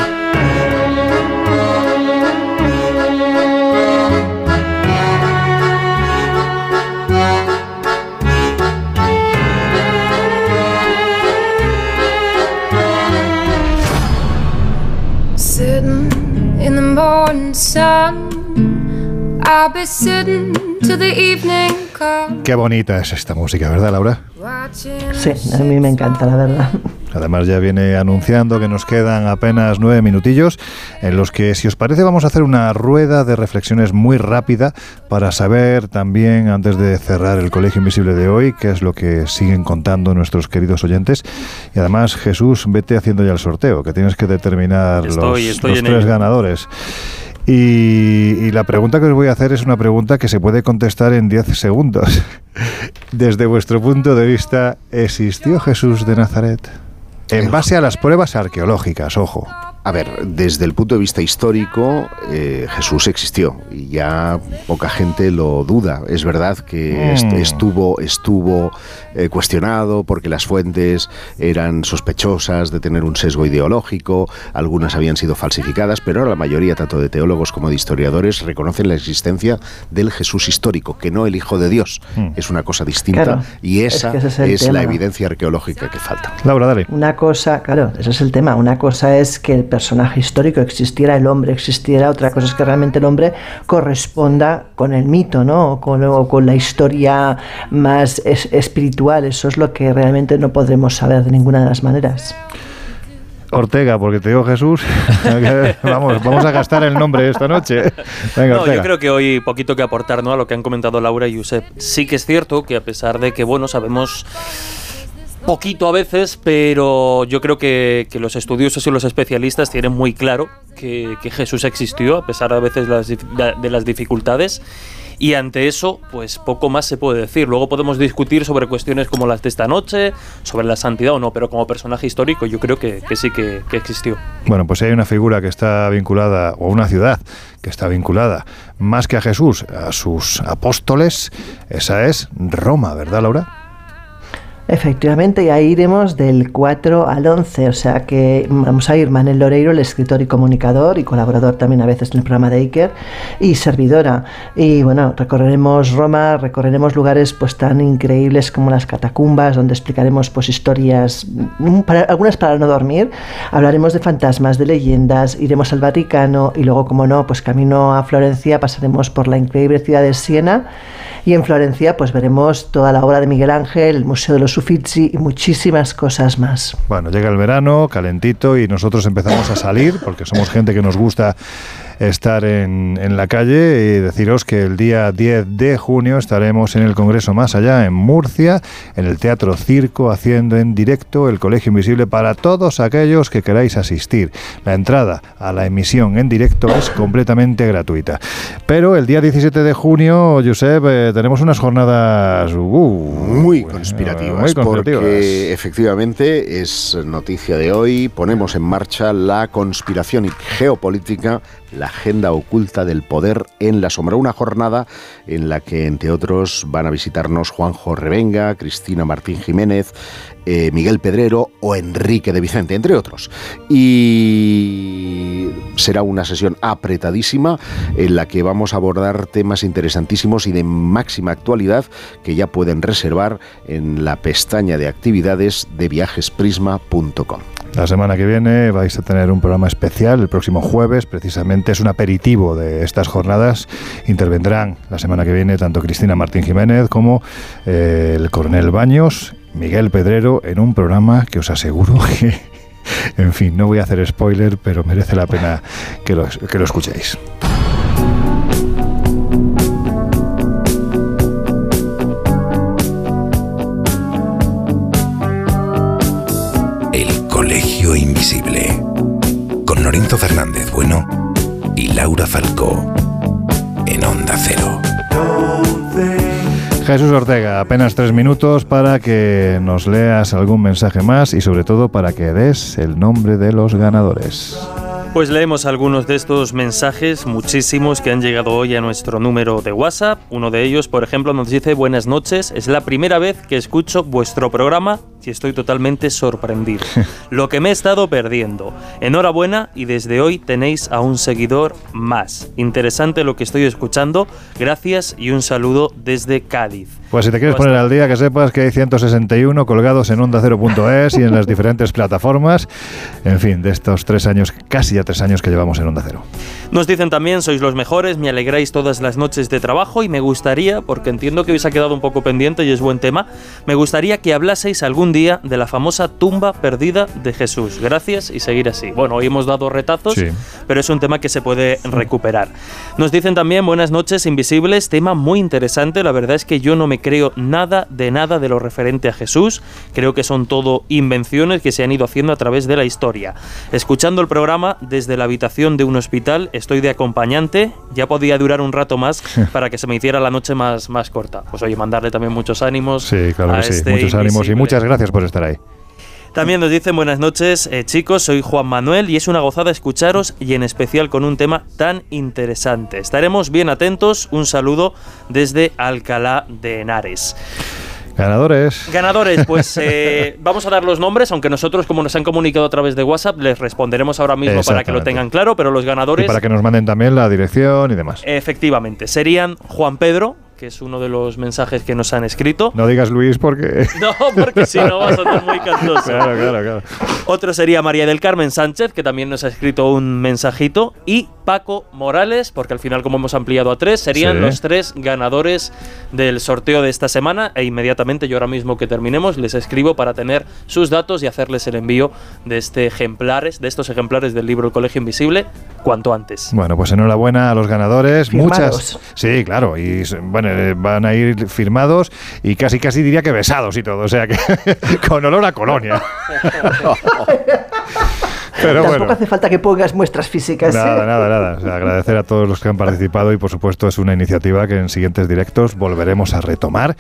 Qué bonita es esta música, ¿verdad, Laura? Sí, a mí me encanta, la verdad. Además ya viene anunciando que nos quedan apenas nueve minutillos en los que, si os parece, vamos a hacer una rueda de reflexiones muy rápida para saber también, antes de cerrar el Colegio Invisible de hoy, qué es lo que siguen contando nuestros queridos oyentes. Y además, Jesús, vete haciendo ya el sorteo, que tienes que determinar los, tres ganadores. Y, la pregunta que os voy a hacer es una pregunta que se puede contestar en 10 segundos. <laughs> Desde vuestro punto de vista, ¿existió Jesús de Nazaret? En base a las pruebas arqueológicas, ojo. A ver, desde el punto de vista histórico, eh, Jesús existió y ya poca gente lo duda. Es verdad que mm. estuvo, estuvo eh, cuestionado porque las fuentes eran sospechosas de tener un sesgo ideológico, algunas habían sido falsificadas, pero ahora la mayoría, tanto de teólogos como de historiadores, reconocen la existencia del Jesús histórico, que no el Hijo de Dios. Mm. Es una cosa distinta y esa es, la evidencia arqueológica que falta. Laura, dale. Una cosa, claro, ese es el tema. Una cosa es que el personaje histórico existiera, el hombre existiera, otra cosa es que realmente el hombre corresponda con el mito, ¿no? O con, con la historia más espiritual. Eso es lo que realmente no podremos saber de ninguna de las maneras. Ortega, porque te digo Jesús, <laughs> vamos, vamos a gastar el nombre esta noche. no, yo creo que hoy poquito que aportar ¿no? a lo que han comentado Laura y Josep. Sí que es cierto que a pesar de que, bueno, sabemos poquito a veces, pero yo creo que, los estudiosos y los especialistas tienen muy claro que, Jesús existió, a pesar a veces de las dificultades. Y ante eso, pues poco más se puede decir. Luego podemos discutir sobre cuestiones como las de esta noche, sobre la santidad o no, pero como personaje histórico yo creo que, sí que, que, existió. Bueno, pues hay una figura que está vinculada, o una ciudad que está vinculada más que a Jesús, a sus apóstoles, esa es Roma, ¿verdad, Laura? Efectivamente, y ahí iremos del 4 al 11, o sea que vamos a ir Manel Loreiro, el escritor y comunicador y colaborador también a veces en el programa de Iker, y servidora. Y bueno, recorreremos Roma, recorreremos lugares pues tan increíbles como las catacumbas, donde explicaremos pues historias, mm, algunas para no dormir, hablaremos de fantasmas, de leyendas, iremos al Vaticano y luego, como no, pues camino a Florencia, pasaremos por la increíble ciudad de Siena y en Florencia pues veremos toda la obra de Miguel Ángel, el Museo de los Uffizi y muchísimas cosas más. Bueno, llega el verano, calentito y nosotros empezamos a salir porque somos gente que nos gusta estar en, en, la calle y deciros que el día 10 de junio estaremos en el Congreso Más Allá, en Murcia, en el Teatro Circo, haciendo en directo el Colegio Invisible para todos aquellos que queráis asistir. La entrada a la emisión en directo es completamente gratuita. Pero el día 17 de junio, Josep, eh, tenemos unas jornadas uh, muy, conspirativas, muy conspirativas, porque efectivamente es noticia de hoy, ponemos en marcha la conspiración geopolítica la agenda oculta del poder en la sombra. Una jornada en la que, entre otros, van a visitarnos Juanjo Revenga, Cristina Martín Jiménez, eh, Miguel Pedrero o Enrique de Vicente, entre otros. Y será una sesión apretadísima en la que vamos a abordar temas interesantísimos y de máxima actualidad que ya pueden reservar en la pestaña de actividades de viajesprisma.com. La semana que viene vais a tener un programa especial, el próximo jueves, precisamente es un aperitivo de estas jornadas. Intervendrán la semana que viene tanto Cristina Martín Jiménez como eh, el coronel Baños Miguel Pedrero en un programa que os aseguro <laughs> que, en fin, no voy a hacer spoiler, pero merece la pena que lo, que lo escuchéis. Con Lorenzo Fernández Bueno y Laura Falcó. En Onda Cero. Jesús Ortega, apenas tres minutos para que nos leas algún mensaje más y sobre todo para que des el nombre de los ganadores. Pues leemos algunos de estos mensajes, muchísimos que han llegado hoy a nuestro número de WhatsApp. Uno de ellos, por ejemplo, nos dice buenas noches, es la primera vez que escucho vuestro programa y estoy totalmente sorprendido. Lo que me he estado perdiendo. Enhorabuena y desde hoy tenéis a un seguidor más. Interesante lo que estoy escuchando. Gracias y un saludo desde Cádiz. Pues si te quieres poner al día, que sepas que hay 161 colgados en onda0.es y en las diferentes plataformas. En fin, de estos tres años, casi ya tres años que llevamos en Onda Cero. Nos dicen también, sois los mejores, me alegráis todas las noches de trabajo y me gustaría, porque entiendo que hoy se ha quedado un poco pendiente y es buen tema, me gustaría que hablaseis algún día de la famosa tumba perdida de Jesús. Gracias y seguir así. Bueno, hoy hemos dado retazos, Sí. pero es un tema que se puede recuperar. Nos dicen también, buenas noches, invisibles, tema muy interesante. La verdad es que yo no me creo nada de nada de lo referente a Jesús. Creo que son todo invenciones que se han ido haciendo a través de la historia. Escuchando el programa desde la habitación de un hospital, estoy de acompañante. Ya podía durar un rato más para que se me hiciera la noche más, más corta. Pues oye, mandarle también muchos ánimos. Sí, claro a que sí. este Muchos ánimos y muchas gracias por estar ahí. También nos dicen buenas noches, eh, chicos, soy Juan Manuel y es una gozada escucharos y en especial con un tema tan interesante. Estaremos bien atentos. Un saludo desde Alcalá de Henares. Ganadores. Ganadores, pues <laughs> eh, vamos a dar los nombres, aunque nosotros, como nos han comunicado a través de WhatsApp, les responderemos ahora mismo para que lo tengan claro, pero los Y ganadores, para que nos manden también la dirección y demás. efectivamente, serían Juan Pedro, que es uno de los mensajes que nos han escrito. No digas Luis porque... <laughs> No, porque si no vas a estar muy cantoso. Claro, claro, claro. Otro sería María del Carmen Sánchez, que también nos ha escrito un mensajito. Y Paco Morales, porque al final, como hemos ampliado a tres, serían Sí. los tres ganadores del sorteo de esta semana. E inmediatamente, yo ahora mismo que terminemos, les escribo para tener sus datos y hacerles el envío de este ejemplares, de estos ejemplares del libro El Colegio Invisible, cuanto antes. Bueno, pues enhorabuena a los ganadores. Firmados. Muchas. Sí, claro. Y bueno, eh, van a ir firmados y casi, casi diría que besados y todo. O sea que <laughs> con olor a colonia. <laughs> Pero Tampoco bueno. hace falta que pongas muestras físicas. ¿eh? Nada, nada, nada. O sea, agradecer a todos los que han participado y por supuesto es una iniciativa que en siguientes directos volveremos a retomar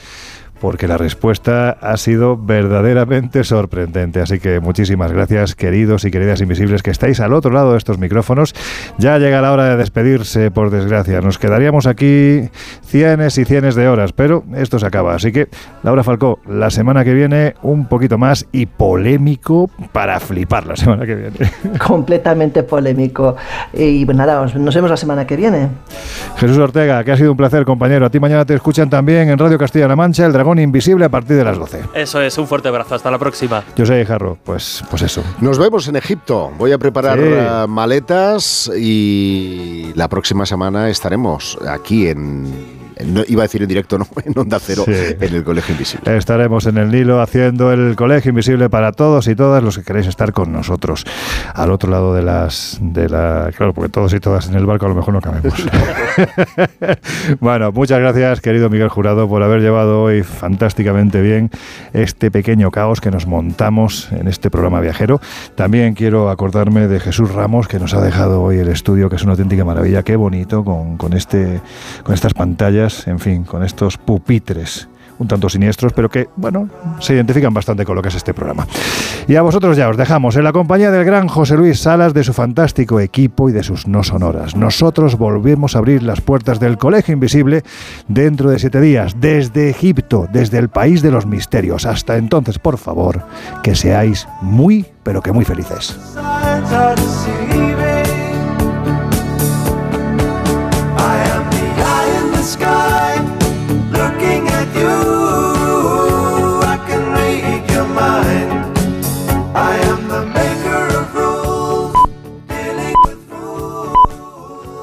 porque la respuesta ha sido verdaderamente sorprendente. Así que muchísimas gracias, queridos y queridas invisibles que estáis al otro lado de estos micrófonos. Ya llega la hora de despedirse, por desgracia. Nos quedaríamos aquí cienes y cienes de horas, pero esto se acaba. Así que, Laura Falcó, la semana que viene un poquito más y polémico para flipar la semana que viene. <laughs> Completamente polémico. Y nada, os- nos vemos la semana que viene. Jesús Ortega, que ha sido un placer, compañero. A ti mañana te escuchan también en Radio Castilla-La Mancha, El Dragón Invisible, a partir de las 12. Eso es, un fuerte abrazo. Hasta la próxima. Yo soy Jarro, pues, pues eso. Nos vemos en Egipto. Voy a preparar Sí. eh, maletas y la próxima semana estaremos aquí en- no, iba a decir en directo, <laughs> no, en Onda Cero, Sí. en el Colegio Invisible. Estaremos en el Nilo haciendo el colegio invisible para todos y todas los que queréis estar con nosotros. Al otro lado de las. de la Claro, porque todos y todas en el barco a lo mejor no cabemos. <laughs> <laughs> bueno, muchas gracias, querido Miguel Jurado, por haber llevado hoy fantásticamente bien este pequeño caos que nos montamos en este programa viajero. También quiero acordarme de Jesús Ramos, que nos ha dejado hoy el estudio, que es una auténtica maravilla. Qué bonito con, con este, con estas pantallas, en fin, con estos pupitres un tanto siniestros, pero que, bueno, se identifican bastante con lo que es este programa. Y a vosotros ya os dejamos en la compañía del gran José Luis Salas, de su fantástico equipo y de sus no sonoras. Nosotros volvemos a abrir las puertas del Colegio Invisible dentro de siete días, desde Egipto, desde el país de los misterios. Hasta entonces, por favor, que seáis muy, pero que muy felices.